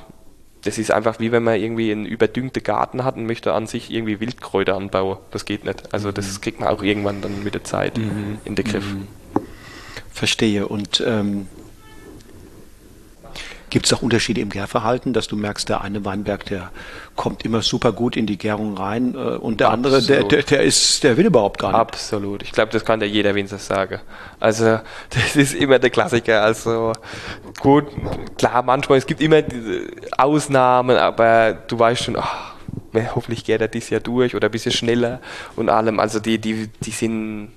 das ist einfach wie wenn man irgendwie einen überdüngten Garten hat und möchte an sich irgendwie Wildkräuter anbauen. Das geht nicht. Also das mhm. kriegt man auch irgendwann dann mit der Zeit mhm. in den Griff. Mhm. Verstehe. Und ähm, Gibt es auch Unterschiede im Gärverhalten, dass du merkst, der eine Weinberg, der kommt immer super gut in die Gärung rein äh, und der Absolut. andere, der, der, der, ist, der will überhaupt gar nicht. Absolut. Ich glaube, das kann ja jeder Winzer sagen. Also das ist immer der Klassiker. Also gut, klar, manchmal, es gibt immer Ausnahmen, aber du weißt schon, ach, hoffentlich geht er dieses Jahr durch oder ein bisschen schneller und allem. Also die, die, die sind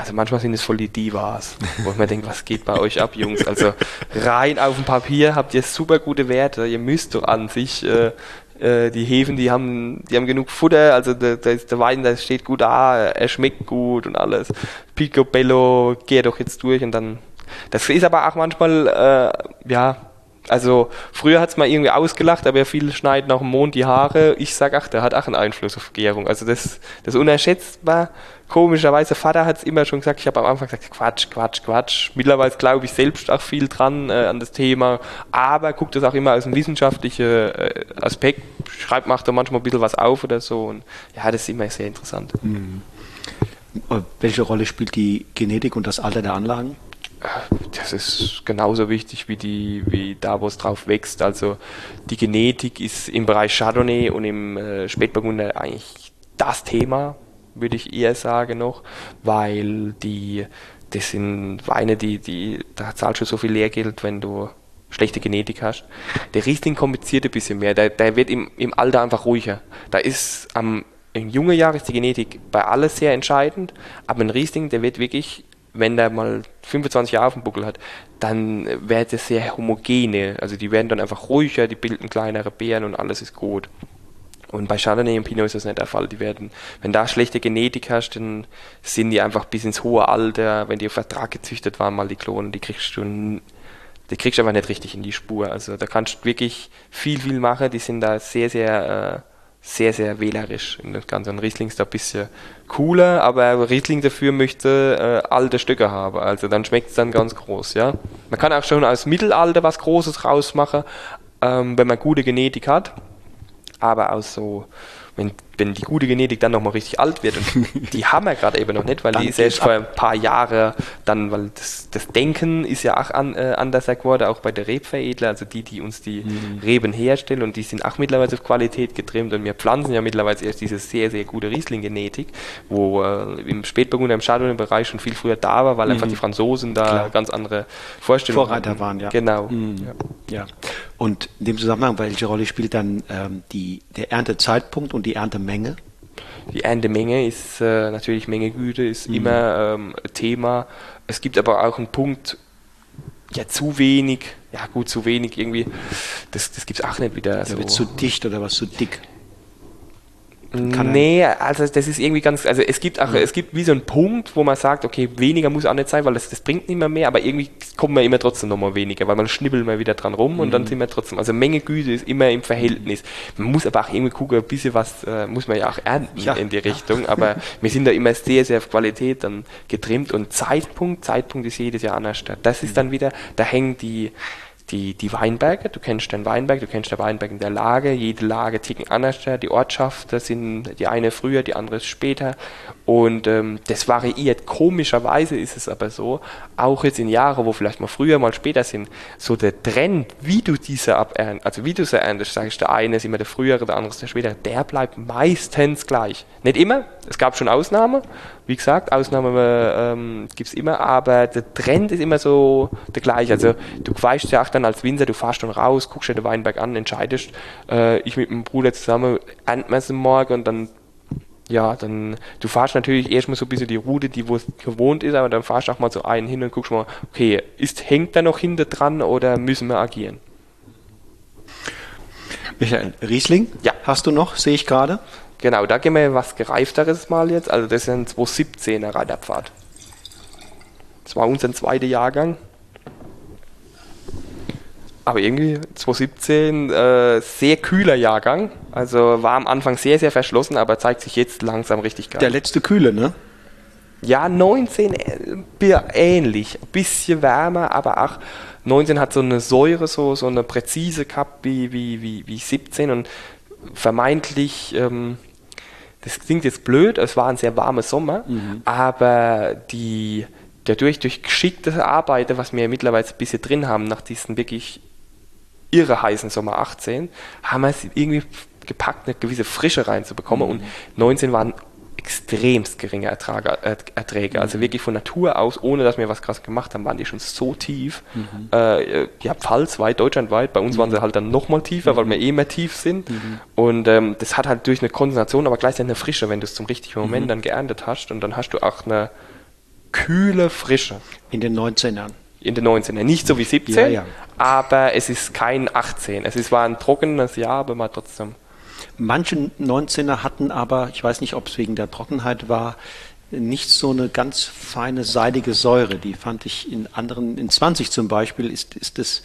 also manchmal sind es voll die Divas, wo man denkt, was geht bei euch ab, Jungs? Also rein auf dem Papier habt ihr super gute Werte, ihr müsst doch an sich äh, äh, die Hefen, die haben, die haben genug Futter, also der, der, der Wein, der steht gut da, er schmeckt gut und alles. Picobello, geh doch jetzt durch und dann. Das ist aber auch manchmal, äh, ja, also früher hat es mal irgendwie ausgelacht, aber viele schneiden auch im Mond die Haare. Ich sage, ach, der hat auch einen Einfluss auf Gärung. Also das, das ist unerschätzbar. Komischerweise, Vater hat es immer schon gesagt, ich habe am Anfang gesagt, Quatsch, Quatsch, Quatsch. Mittlerweile glaube ich selbst auch viel dran äh, an das Thema, aber guckt das auch immer aus einem wissenschaftlichen äh, Aspekt, schreibt, macht da manchmal ein bisschen was auf oder so. Und ja, das ist immer sehr interessant. Mhm. Welche Rolle spielt die Genetik und das Alter der Anlagen? Das ist genauso wichtig wie die, wie da, wo es drauf wächst. Also die Genetik ist im Bereich Chardonnay und im äh, Spätburgunder eigentlich das Thema, würde ich eher sagen noch, weil die, das sind Weine, die, die, da zahlst du so viel Lehrgeld, wenn du schlechte Genetik hast. Der Riesling kompliziert ein bisschen mehr, der, der wird im, im Alter einfach ruhiger. Da ist am in jungen Jahren ist die Genetik bei alles sehr entscheidend, aber ein Riesling, der wird wirklich wenn der mal 25 Jahre auf dem Buckel hat, dann wird es sehr homogene. Also die werden dann einfach ruhiger, die bilden kleinere Beeren und alles ist gut. Und bei Chardonnay und Pinot ist das nicht der Fall. Die werden, wenn da schlechte Genetik hast, dann sind die einfach bis ins hohe Alter, wenn die auf Vertrag gezüchtet waren, mal die Klonen, die kriegst du, die kriegst du einfach nicht richtig in die Spur. Also da kannst du wirklich viel, viel machen. Die sind da sehr, sehr äh, sehr, sehr wählerisch in das Ganze. Und Riesling ist da ein bisschen cooler, aber Riesling dafür möchte äh, alte Stücke haben. Also dann schmeckt es dann ganz groß, ja. Man kann auch schon aus Mittelalter was Großes rausmachen, ähm, wenn man gute Genetik hat. Aber aus so wenn, wenn die gute Genetik dann nochmal richtig alt wird, und die haben wir gerade eben noch nicht, weil dann die ist erst vor ein paar Jahren dann, weil das, das Denken ist ja auch an, äh, anders geworden, auch bei der Rebveredler, also die, die uns die mhm. Reben herstellen und die sind auch mittlerweile auf Qualität getrimmt und wir pflanzen ja mittlerweile erst diese sehr, sehr gute Riesling-Genetik, wo äh, im Spätburgunder, im Chardonnay-Bereich schon viel früher da war, weil mhm. einfach die Franzosen da Klar. ganz andere Vorstellungen Vorreiter hatten. waren, ja. Genau. Mhm. Ja. ja. Und in dem Zusammenhang, welche Rolle spielt dann ähm, die, der Erntezeitpunkt und die Erntemenge? Die Erntemenge ist äh, natürlich Menge Güte, ist mhm. immer ähm, Thema. Es gibt aber auch einen Punkt, ja, zu wenig, ja gut, zu wenig irgendwie, das, das gibt es auch nicht wieder. Da so. wird zu dicht oder was zu dick. Nee, also das ist irgendwie ganz, also es gibt auch, ja. es gibt wie so einen Punkt, wo man sagt, okay, weniger muss auch nicht sein, weil das, das bringt nicht mehr mehr, aber irgendwie kommen wir immer trotzdem nochmal weniger, weil man schnibbelt mal wieder dran rum mhm. und dann mhm. sind wir trotzdem, also Menge Güte ist immer im Verhältnis. Man muss aber auch irgendwie gucken, ein bisschen was äh, muss man ja auch ernten ja. in die Richtung, aber wir sind da immer sehr, sehr auf Qualität dann getrimmt und Zeitpunkt, Zeitpunkt ist jedes Jahr anders. Das ist mhm. dann wieder, da hängen die, die, die Weinberge, du kennst den Weinberg, du kennst den Weinberg in der Lage, jede Lage ticken anders, die Ortschaft, das sind die eine früher, die andere später und ähm, das variiert. Komischerweise ist es aber so, auch jetzt in Jahren, wo vielleicht mal früher, mal später sind, so der Trend, wie du diese aberntest, also wie du sie erntest, sage ich, der eine ist immer der frühere, der andere ist der spätere, der bleibt meistens gleich. Nicht immer, es gab schon Ausnahmen, wie gesagt, Ausnahmen ähm, gibt es immer, aber der Trend ist immer so der gleiche. Also du weißt ja auch dann als Winzer, du fahrst dann raus, guckst dir den Weinberg an, entscheidest, äh, ich mit meinem Bruder zusammen, ernten wir es morgen und dann ja, dann, du fahrst natürlich erstmal so ein bisschen die Route, die wo es gewohnt ist, aber dann fahrst du auch mal so einen hin und guckst mal, okay, ist, hängt da noch hinter dran oder müssen wir agieren? Michael, Riesling? Ja. Hast du noch, sehe ich gerade? Genau, da gehen wir was gereifteres mal jetzt. Also das ist ein 2017er Reiterpfad. Das war unser zweiter Jahrgang. Aber irgendwie 2017 äh, sehr kühler Jahrgang. Also war am Anfang sehr, sehr verschlossen, aber zeigt sich jetzt langsam richtig geil. Der letzte kühle, ne? Ja, 19 äh, ähnlich. Ein bisschen wärmer, aber auch 19 hat so eine Säure, so, so eine präzise gehabt wie, wie, wie, wie 17 und vermeintlich ähm, das klingt jetzt blöd, es war ein sehr warmer Sommer, mhm. aber die, dadurch durch geschickte Arbeiter, was wir mittlerweile ein bisschen drin haben, nach diesen wirklich irre heißen Sommer 18 haben wir es irgendwie gepackt, eine gewisse Frische reinzubekommen. Mhm. Und 19 waren extremst geringe Ertrage, äh, Erträge. Also mhm. wirklich von Natur aus, ohne dass wir was krass gemacht haben, waren die schon so tief. Mhm. Äh, ja, pfalzweit, deutschlandweit. Bei uns mhm. waren sie halt dann nochmal tiefer, weil wir eh mehr tief sind. Mhm. Und ähm, das hat halt durch eine Konzentration, aber gleichzeitig eine Frische, wenn du es zum richtigen Moment mhm. dann geerntet hast. Und dann hast du auch eine kühle Frische. In den 19ern. In den 19ern. Nicht so wie 17, ja, ja. aber es ist kein 18. Es ist, war ein trockenes Jahr, aber mal trotzdem Manche 19er hatten aber, ich weiß nicht, ob es wegen der Trockenheit war, nicht so eine ganz feine seidige Säure. Die fand ich in anderen, in 20 zum Beispiel, ist, ist, das,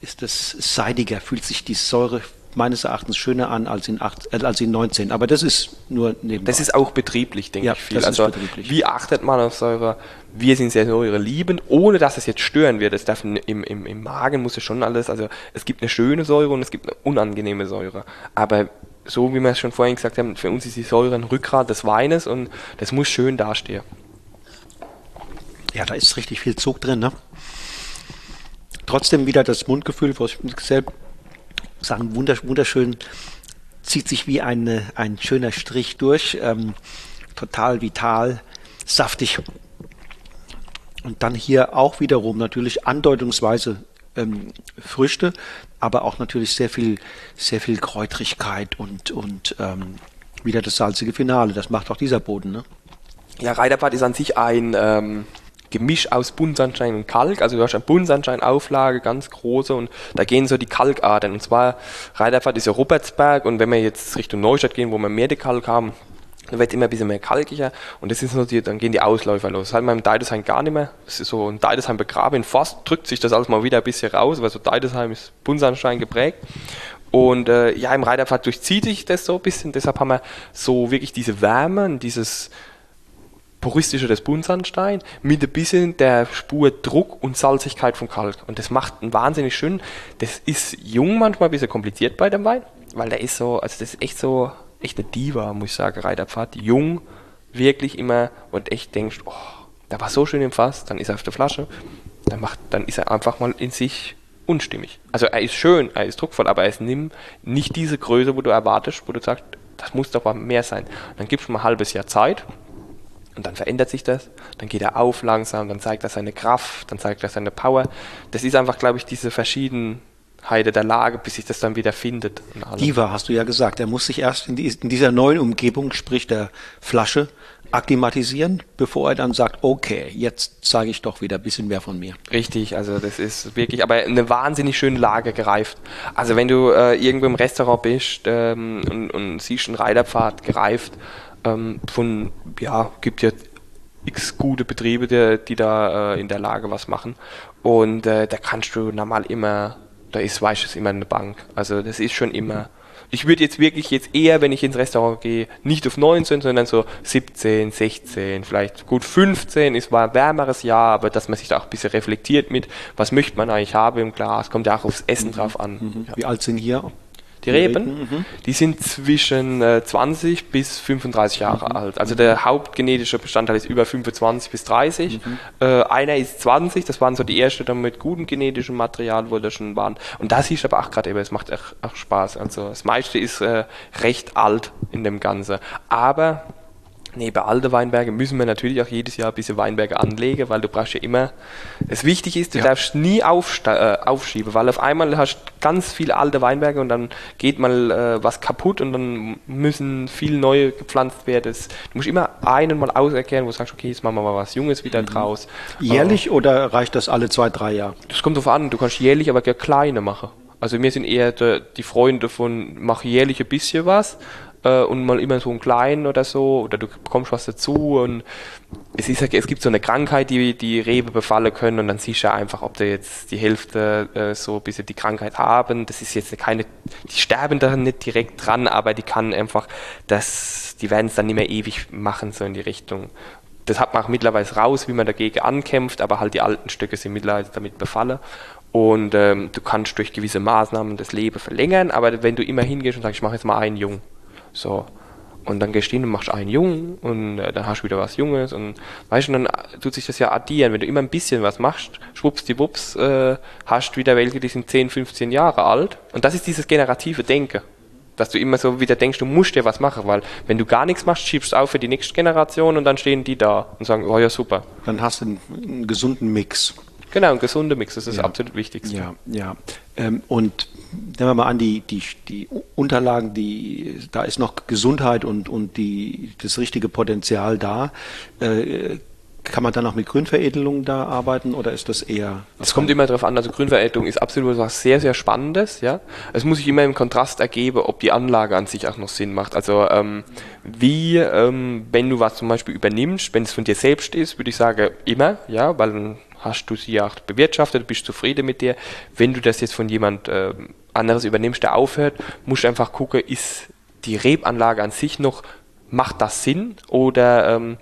ist das seidiger, fühlt sich die Säure meines Erachtens schöner an als in, 8, äh, als in 19. Aber das ist nur nebenbei. Das ist auch betrieblich, denke ja, ich viel. also wie achtet man auf Säure? Wir sind sehr Säure liebend, ohne dass es jetzt stören wird. Es darf im, im, im Magen muss es schon alles, also es gibt eine schöne Säure und es gibt eine unangenehme Säure. Aber so wie wir es schon vorhin gesagt haben, für uns ist die Säure ein Rückgrat des Weines und das muss schön dastehen. Ja, da ist richtig viel Zug drin. Ne? Trotzdem wieder das Mundgefühl, was ich selbst sagen, wunderschön, zieht sich wie eine, ein schöner Strich durch. Ähm, total vital, saftig. Und dann hier auch wiederum natürlich andeutungsweise ähm, Früchte, aber auch natürlich sehr viel, sehr viel Kräutrigkeit und, und ähm, wieder das salzige Finale. Das macht auch dieser Boden, ne? Ja, Reiderbad ist an sich ein ähm, Gemisch aus Buntsandstein und Kalk. Also du hast eine Buntsandsteinauflage, ganz große, und da gehen so die Kalkadern. Und zwar, Reiderpfad ist ja Robertsberg, und wenn wir jetzt Richtung Neustadt gehen, wo wir mehr die Kalk haben, dann wird es immer ein bisschen mehr kalkiger und das ist die, dann gehen die Ausläufer los. Das hat man im Deidesheim gar nicht mehr. Das ist so ein Deidesheim begraben. Fast drückt sich das alles mal wieder ein bisschen raus, weil so Deidesheim ist Buntsandstein geprägt. Und äh, ja, im Reiterpfad durchzieht sich das so ein bisschen. Deshalb haben wir so wirklich diese Wärme und dieses puristische des Buntsandstein mit ein bisschen der Spur Druck und Salzigkeit vom Kalk. Und das macht einen wahnsinnig schön. Das ist jung manchmal ein bisschen kompliziert bei dem Wein, weil der ist so, also das ist echt so echt eine Diva, muss ich sagen, Reiterpfad. Jung, wirklich immer und echt denkst, oh, der war so schön im Fass, dann ist er auf der Flasche, dann, macht, dann ist er einfach mal in sich unstimmig. Also er ist schön, er ist druckvoll, aber er ist nicht diese Größe, wo du erwartest, wo du sagst, das muss doch mal mehr sein. Dann gibst du mal ein halbes Jahr Zeit und dann verändert sich das, dann geht er auf langsam, dann zeigt er seine Kraft, dann zeigt er seine Power. Das ist einfach, glaube ich, diese verschiedenen Heide der Lage, bis sich das dann wieder findet. Diva, hast du ja gesagt. Er muss sich erst in, die, in dieser neuen Umgebung, sprich der Flasche, akklimatisieren, bevor er dann sagt, okay, jetzt zeige ich doch wieder ein bisschen mehr von mir. Richtig, also das ist wirklich, aber eine wahnsinnig schöne Lage gereift. Also wenn du äh, irgendwo im Restaurant bist ähm, und, und, siehst einen Reiterpfad gereift, ähm, von, ja, gibt ja x gute Betriebe, die, die da äh, in der Lage was machen und äh, da kannst du normal immer da ist, weißt du, immer eine Bank. Also das ist schon immer. Ich würde jetzt wirklich jetzt eher, wenn ich ins Restaurant gehe, nicht auf 19, sondern so 17, 16, vielleicht gut 15 ist war ein wärmeres Jahr, aber dass man sich da auch ein bisschen reflektiert mit, was möchte man eigentlich haben im Glas, kommt ja auch aufs Essen mhm. drauf an. Mhm. Wie alt sind hier die Reben, mhm. die sind zwischen äh, 20 bis 35 Jahre mhm. alt. Also der hauptgenetische Bestandteil ist über 25 bis 30. Mhm. Äh, einer ist 20, das waren so die ersten dann mit gutem genetischem Material, wo das schon waren. Und das ist aber auch gerade eben, es macht echt, echt Spaß. Also das meiste ist äh, recht alt in dem Ganze. Aber Neben alten Weinbergen müssen wir natürlich auch jedes Jahr ein bisschen Weinberge anlegen, weil du brauchst ja immer, es wichtig ist, du ja. darfst nie äh, aufschieben, weil auf einmal hast du ganz viele alte Weinberge und dann geht mal äh, was kaputt und dann müssen viele neue gepflanzt werden. Das, du musst immer einen mal auserkehren, wo du sagst, okay, jetzt machen wir mal was Junges wieder mhm. draus. Jährlich äh, oder reicht das alle zwei, drei Jahre? Das kommt darauf an, du kannst jährlich aber gerne kleine machen. Also wir sind eher die Freunde von, mach jährlich ein bisschen was äh, und mal immer so einen kleinen oder so, oder du bekommst was dazu und es, ist, es gibt so eine Krankheit, die die Rebe befallen können und dann siehst du einfach, ob da jetzt die Hälfte äh, so ein bisschen die Krankheit haben. Das ist jetzt keine, die sterben da nicht direkt dran, aber die kann einfach, das, die werden es dann nicht mehr ewig machen, so in die Richtung. Das hat man auch mittlerweile raus, wie man dagegen ankämpft, aber halt die alten Stücke sind mittlerweile damit befallen. Und ähm, du kannst durch gewisse Maßnahmen das Leben verlängern, aber wenn du immer hingehst und sagst, ich mache jetzt mal einen Jung, so. Und dann gehst du hin und machst einen Jungen und äh, dann hast du wieder was Junges und weißt du, dann tut sich das ja addieren. Wenn du immer ein bisschen was machst, schwuppsdiwupps, äh, hast du wieder welche, die sind 10, 15 Jahre alt. Und das ist dieses generative Denken. Dass du immer so wieder denkst, du musst dir was machen, weil wenn du gar nichts machst, schiebst du auf für die nächste Generation und dann stehen die da und sagen, oh ja, super. Dann hast du einen, einen gesunden Mix. Genau, ein gesunder Mix, das ist ja. absolut wichtigste. Ja, ja. Ähm, und nehmen wir mal an, die, die, die Unterlagen, die, da ist noch Gesundheit und, und die, das richtige Potenzial da. Äh, kann man dann auch mit Grünveredelung da arbeiten oder ist das eher? Es kommt immer darauf an, also Grünveredelung ist absolut was sehr, sehr Spannendes, ja. Es muss sich immer im Kontrast ergeben, ob die Anlage an sich auch noch Sinn macht. Also ähm, wie, ähm, wenn du was zum Beispiel übernimmst, wenn es von dir selbst ist, würde ich sagen, immer, ja, weil hast du sie auch bewirtschaftet, bist zufrieden mit dir. Wenn du das jetzt von jemand äh, anderes übernimmst, der aufhört, musst du einfach gucken, ist die Rebanlage an sich noch, macht das Sinn oder ähm,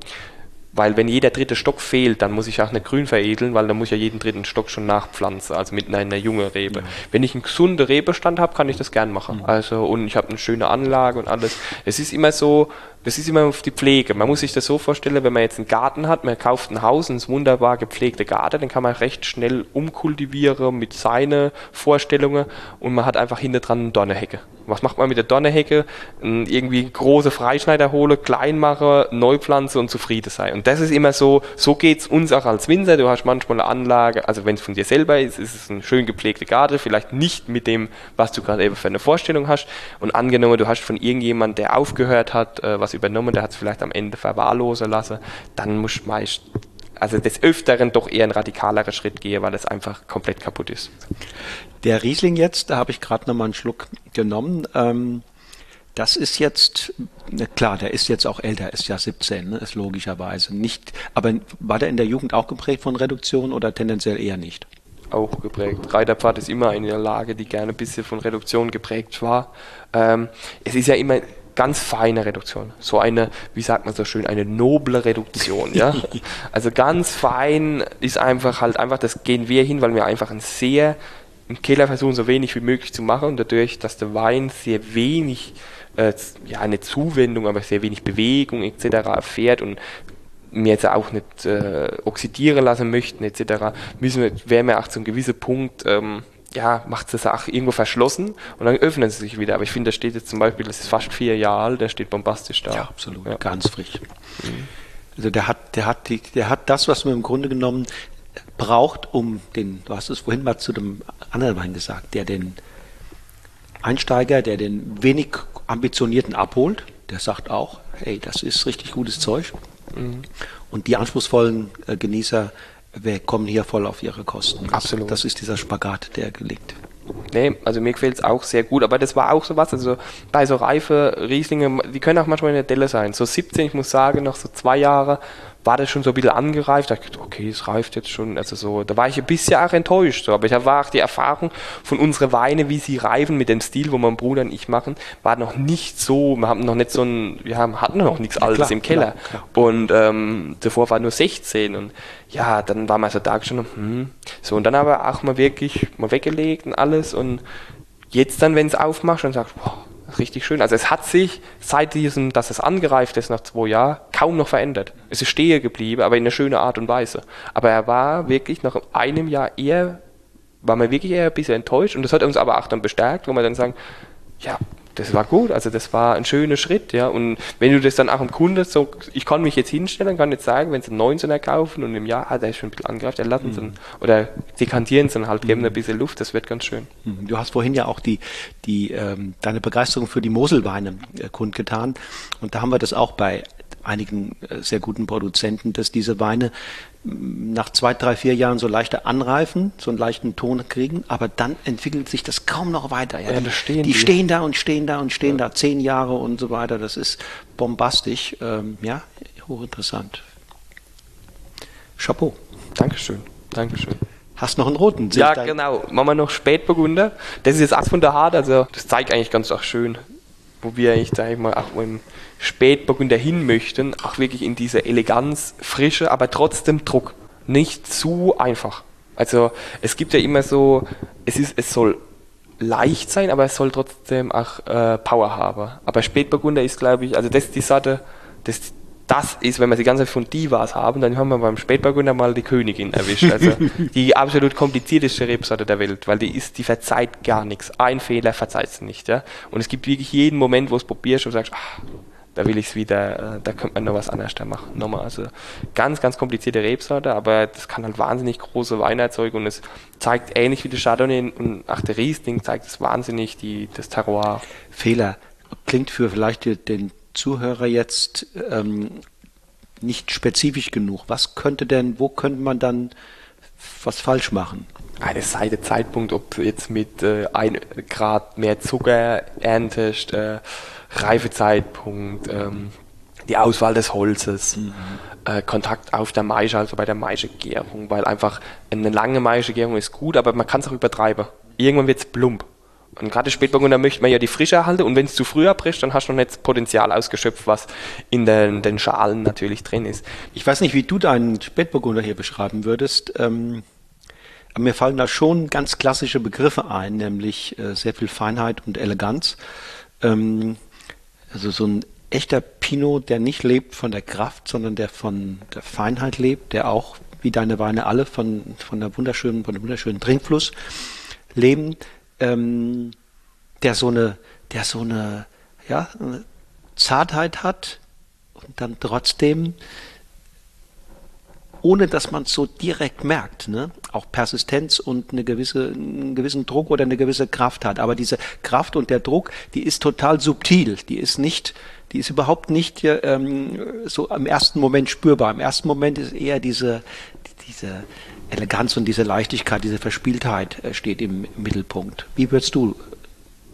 weil wenn jeder dritte Stock fehlt, dann muss ich auch nicht grün veredeln, weil dann muss ich ja jeden dritten Stock schon nachpflanzen, also mit einer jungen Rebe. Ja. Wenn ich einen gesunden Rebestand habe, kann ich das gern machen. Mhm. Also und ich habe eine schöne Anlage und alles. Es ist immer so, das ist immer auf die Pflege. Man muss sich das so vorstellen, wenn man jetzt einen Garten hat, man kauft ein Haus es wunderbar gepflegte Garten, dann kann man recht schnell umkultivieren mit seinen Vorstellungen und man hat einfach hinter dran eine Dornehecke. Was macht man mit der Dornehecke? Irgendwie große Freischneider hole, klein mache, Neupflanze und zufrieden sein. Und das ist immer so, so geht es uns auch als Winzer. Du hast manchmal eine Anlage, also wenn es von dir selber ist, ist es ein schön gepflegter Garten, vielleicht nicht mit dem, was du gerade eben für eine Vorstellung hast. Und angenommen, du hast von irgendjemand, der aufgehört hat, äh, was übernommen, der hat es vielleicht am Ende verwahrlosen lassen, dann musst du meist also des Öfteren doch eher ein radikalerer Schritt gehen, weil es einfach komplett kaputt ist. Der Riesling jetzt, da habe ich gerade nochmal einen Schluck genommen. Ähm, das ist jetzt, klar, der ist jetzt auch älter, ist ja 17, ne, ist logischerweise nicht. Aber war der in der Jugend auch geprägt von Reduktion oder tendenziell eher nicht? Auch geprägt. Reiterpfad ist immer eine Lage, die gerne ein bisschen von Reduktion geprägt war. Ähm, es ist ja immer ganz feine Reduktion. So eine, wie sagt man so schön, eine noble Reduktion, ja. also ganz fein ist einfach halt einfach, das gehen wir hin, weil wir einfach ein sehr, im Keller versuchen so wenig wie möglich zu machen und dadurch, dass der Wein sehr wenig, äh, ja, eine Zuwendung, aber sehr wenig Bewegung etc. erfährt und mir jetzt auch nicht äh, oxidieren lassen möchten etc., müssen wir, wären wir auch zu einem gewissen Punkt ähm, ja, macht es auch irgendwo verschlossen und dann öffnen sie sich wieder. Aber ich finde, da steht jetzt zum Beispiel, das ist fast vier Jahre alt, der steht bombastisch da. Ja, absolut, ja. ganz frisch. Mhm. Also der hat, der hat die, der hat das, was man im Grunde genommen braucht, um den, du hast es vorhin mal zu dem anderen Wein gesagt, der den Einsteiger, der den wenig ambitionierten abholt, der sagt auch, hey, das ist richtig gutes Zeug. Mhm. Und die anspruchsvollen äh, Genießer wir kommen hier voll auf ihre Kosten. Absolut. Das ist dieser Spagat, der gelingt. Nee, also mir gefällt es auch sehr gut, aber das war auch so was, also bei so reife Rieslinge, die können auch manchmal in der Delle sein. So 17, ich muss sagen, noch so zwei Jahre war das schon so ein bisschen angereift. Da dachte, okay, es reift jetzt schon. Also so, da war ich ein bisschen auch enttäuscht. So. Aber ich war auch die Erfahrung von unseren Weine, wie sie reifen mit dem Stil, wo mein Bruder und ich machen, war noch nicht so. Wir haben noch nicht so ein, wir haben, hatten noch nichts Altes klar, im Keller. Klar, klar. Und ähm, davor war nur 16 und ja, dann war man so da schon, hm. so und dann aber auch mal wirklich mal weggelegt und alles und jetzt dann, wenn es aufmachst und sagst, boah, richtig schön. Also es hat sich seit diesem, dass es angereift ist nach zwei Jahren, kaum noch verändert. Es ist stehen geblieben, aber in einer schönen Art und Weise. Aber er war wirklich nach einem Jahr eher, war man wirklich eher ein bisschen enttäuscht und das hat uns aber auch dann bestärkt, wo wir dann sagen, ja, das war gut, also das war ein schöner Schritt, ja. Und wenn du das dann auch im Kunde so, ich kann mich jetzt hinstellen, kann jetzt sagen, wenn sie einen 19er kaufen und im Jahr, ah, der ist schon ein bisschen angreift, dann lassen sie mhm. oder dekantieren sie halt, geben mhm. ein bisschen Luft, das wird ganz schön. Mhm. Du hast vorhin ja auch die, die, ähm, deine Begeisterung für die Moselweine äh, kundgetan. Und da haben wir das auch bei einigen äh, sehr guten Produzenten, dass diese Weine nach zwei, drei, vier Jahren so leichter anreifen, so einen leichten Ton kriegen, aber dann entwickelt sich das kaum noch weiter. Ja, ja die, stehen die, die, stehen da und stehen da und stehen ja. da zehn Jahre und so weiter. Das ist bombastisch. Ähm, ja, hochinteressant. Chapeau. Dankeschön. Dankeschön. Hast noch einen roten? ja, genau. Machen wir noch Spätburgunder. Das ist jetzt auch von der Hart, also das zeigt eigentlich ganz auch schön, wo wir eigentlich, sag ich mal, auch im Spätburgunder hin möchten, auch wirklich in diese Eleganz, Frische, aber trotzdem Druck. Nicht zu einfach. Also es gibt ja immer so, es ist, es soll leicht sein, aber es soll trotzdem auch äh, Power haben. Aber Spätburgunder ist, glaube ich, also das ist die Sorte, das, das ist, wenn wir die ganze Zeit von Divas haben, dann haben wir beim Spätburgunder mal die Königin erwischt. Also die absolut komplizierteste Rebsorte der Welt, weil die ist, die verzeiht gar nichts. Ein Fehler verzeiht sie nicht. Ja? Und es gibt wirklich jeden Moment, wo es probierst und sagst, ach, da will ich es wieder, äh, da könnte man noch was anderes da machen. Nochmal, also ganz, ganz komplizierte Rebsorte, aber das kann halt wahnsinnig große Weine erzeugen und es zeigt ähnlich wie der Chardonnay und ach, der Riesling zeigt es wahnsinnig die, das Terroir. Fehler klingt für vielleicht den Zuhörer jetzt ähm, nicht spezifisch genug. Was könnte denn, wo könnte man dann was falsch machen? Eine Seite Zeitpunkt, ob du jetzt mit äh, ein Grad mehr Zucker erntest, äh, Reifezeitpunkt, ähm, die Auswahl des Holzes, mhm. äh, Kontakt auf der Maische, also bei der Maischegärung, weil einfach eine lange Maischegärung ist gut, aber man kann es auch übertreiben. Irgendwann wird es plump. Und gerade Spätburgunder möchte man ja die Frische erhalten und wenn es zu früh abbricht, dann hast du noch nicht das Potenzial ausgeschöpft, was in den, den, Schalen natürlich drin ist. Ich weiß nicht, wie du deinen Spätburgunder hier beschreiben würdest. Ähm, aber mir fallen da schon ganz klassische Begriffe ein, nämlich äh, sehr viel Feinheit und Eleganz. Ähm, also so ein echter Pinot, der nicht lebt von der Kraft, sondern der von der Feinheit lebt, der auch, wie deine Weine alle, von, von der wunderschönen, von dem wunderschönen Trinkfluss leben, ähm, der so eine, der so eine, ja, eine Zartheit hat und dann trotzdem ohne dass man es so direkt merkt, ne? auch Persistenz und eine gewisse, einen gewissen Druck oder eine gewisse Kraft hat. Aber diese Kraft und der Druck, die ist total subtil. Die ist nicht, die ist überhaupt nicht ähm, so im ersten Moment spürbar. Im ersten Moment ist eher diese, diese Eleganz und diese Leichtigkeit, diese Verspieltheit äh, steht im, Mittelpunkt. Wie würdest du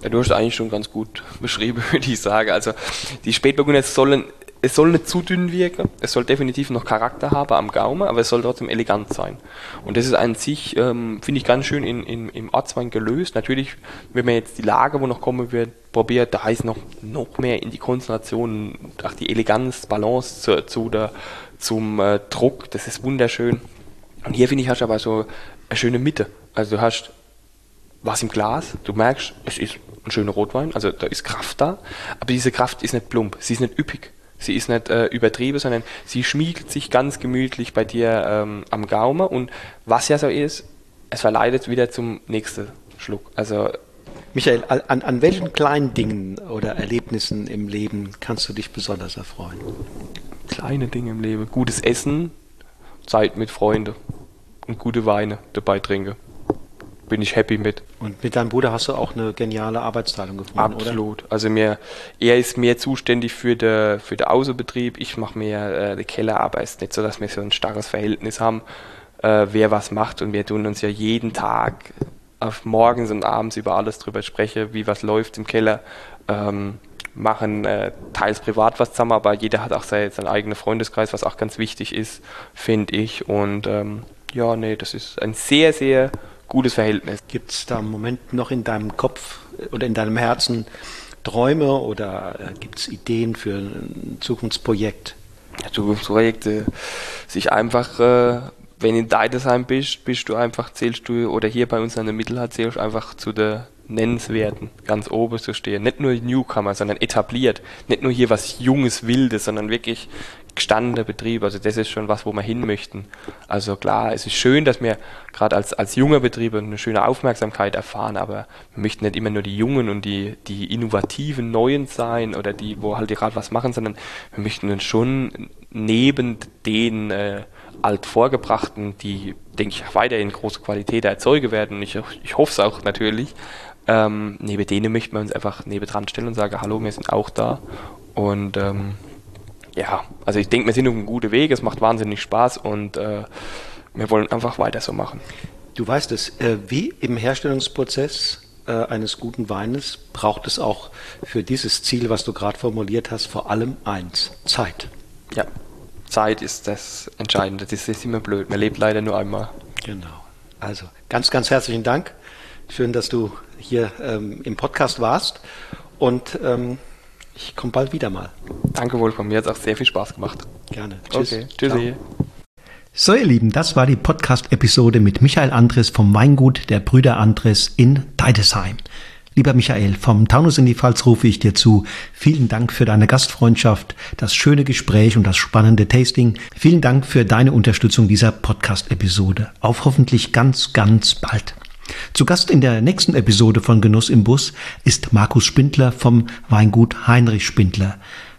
ja, du hast eigentlich schon ganz gut beschrieben, würde ich sagen. Also die Spätburgunder sollen es soll nicht zu dünn wirken, es soll definitiv noch Charakter haben am Gaumen, aber es soll trotzdem elegant sein. Und das ist an sich, ähm, finde ich, ganz schön in, in, im Ortswein gelöst. Natürlich, wenn man jetzt die Lage, wo noch kommen wird, probiert, da heißt noch, noch mehr in die Konzentration, auch die Eleganz, Balance zu, zu der, zum äh, Druck, das ist wunderschön. Und hier finde ich, hast du aber so eine schöne Mitte. Also du hast was im Glas, du merkst, es ist ein schöner Rotwein, also da ist Kraft da, aber diese Kraft ist nicht plump, sie ist nicht üppig. Sie ist nicht äh, übertrieben, sondern sie schmiegt sich ganz gemütlich bei dir ähm, am Gaumen und was ja so ist, es verleitet wieder zum nächsten Schluck. Also Michael, an, an welchen kleinen Dingen oder Erlebnissen im Leben kannst du dich besonders erfreuen? Kleine Dinge im Leben. Gutes Essen, Zeit mit Freunden und gute Weine dabei trinken bin ich happy mit. Und mit deinem Bruder hast du auch eine geniale Arbeitsteilung gefunden, Absolut. Oder? Also mir, er ist mehr zuständig für den für der Außenbetrieb, ich mache mehr äh, die Kellerarbeit. Es ist nicht so, dass wir so ein starres Verhältnis haben, äh, wer was macht und wir tun uns ja jeden Tag auf morgens und abends über alles drüber sprechen, wie was läuft im Keller. Ähm, machen äh, teils privat was zusammen, aber jeder hat auch seinen, seinen eigenen Freundeskreis, was auch ganz wichtig ist, finde ich. Und ähm, ja, nee, das ist ein sehr, sehr gutes Verhältnis. Gibt es da im Moment noch in deinem Kopf oder in deinem Herzen Träume oder äh, gibt es Ideen für ein Zukunftsprojekt? Ja, Zukunftsprojekte, sich einfach, äh, wenn in Deidesheim bist, bist du einfach, zählst du, oder hier bei uns an der Mittelhalt zählst du einfach zu der Nennenswerten, ganz oben zu stehen. Nicht nur Newcomer, sondern etabliert. Nicht nur hier was Junges, Wildes, sondern wirklich gestandener Betrieb. Also das ist schon was, wo wir hin möchten. Also klar, es ist schön, dass wir gerade als, als junger Betrieb eine schöne Aufmerksamkeit erfahren, aber wir möchten nicht immer nur die Jungen und die, die innovativen Neuen sein oder die, wo halt gerade was machen, sondern wir möchten uns schon neben den äh, altvorgebrachten, die, denke ich, weiterhin große Qualität erzeugen werden. Ich, ich hoffe es auch natürlich. Ähm, neben denen möchten wir uns einfach neben dran stellen und sagen, hallo, wir sind auch da. Und ähm, ja, also ich denke, wir sind auf einem guten Weg, es macht wahnsinnig Spaß und äh, wir wollen einfach weiter so machen. Du weißt es, äh, wie im Herstellungsprozess äh, eines guten Weines braucht es auch für dieses Ziel, was du gerade formuliert hast, vor allem eins, Zeit. Ja, Zeit ist das Entscheidende, das ist immer blöd, man lebt leider nur einmal. Genau. Also ganz, ganz herzlichen Dank. Schön, dass du hier ähm, im Podcast warst und ähm, ich komme bald wieder mal. Danke wohl von mir, hat auch sehr viel Spaß gemacht. Gerne. Tschüss. Okay, tschüssi. So ihr Lieben, das war die Podcast-Episode mit Michael Andres vom Weingut der Brüder Andres in Deidesheim. Lieber Michael, vom Taunus in die Pfalz rufe ich dir zu. Vielen Dank für deine Gastfreundschaft, das schöne Gespräch und das spannende Tasting. Vielen Dank für deine Unterstützung dieser Podcast-Episode. Auf hoffentlich ganz, ganz bald. Zu Gast in der nächsten Episode von Genuss im Bus ist Markus Spindler vom Weingut Heinrich Spindler.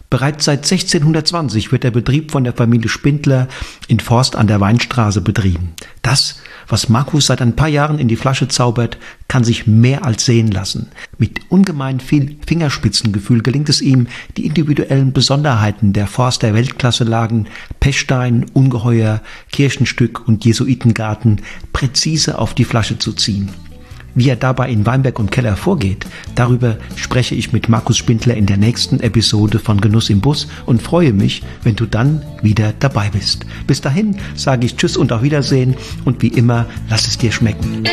Bereits seit 1620 wird der Betrieb von der Familie Spindler in Forst an der Weinstraße betrieben. Das, was Markus seit ein paar Jahren in die Flasche zaubert, kann sich mehr als sehen lassen. Mit ungemein viel Fingerspitzengefühl gelingt es ihm, die individuellen Besonderheiten der Forster Weltklasselagen Pechstein, Ungeheuer, Kirchenstück und Jesuitengarten präzise auf die Flasche zu ziehen. Wie er dabei in Weinberg und Keller vorgeht, darüber spreche ich mit Markus Spindler in der nächsten Episode von Genuss im Bus und freue mich, wenn du dann wieder dabei bist. Bis dahin sage ich Tschüss und auf Wiedersehen und wie immer, lass es dir schmecken.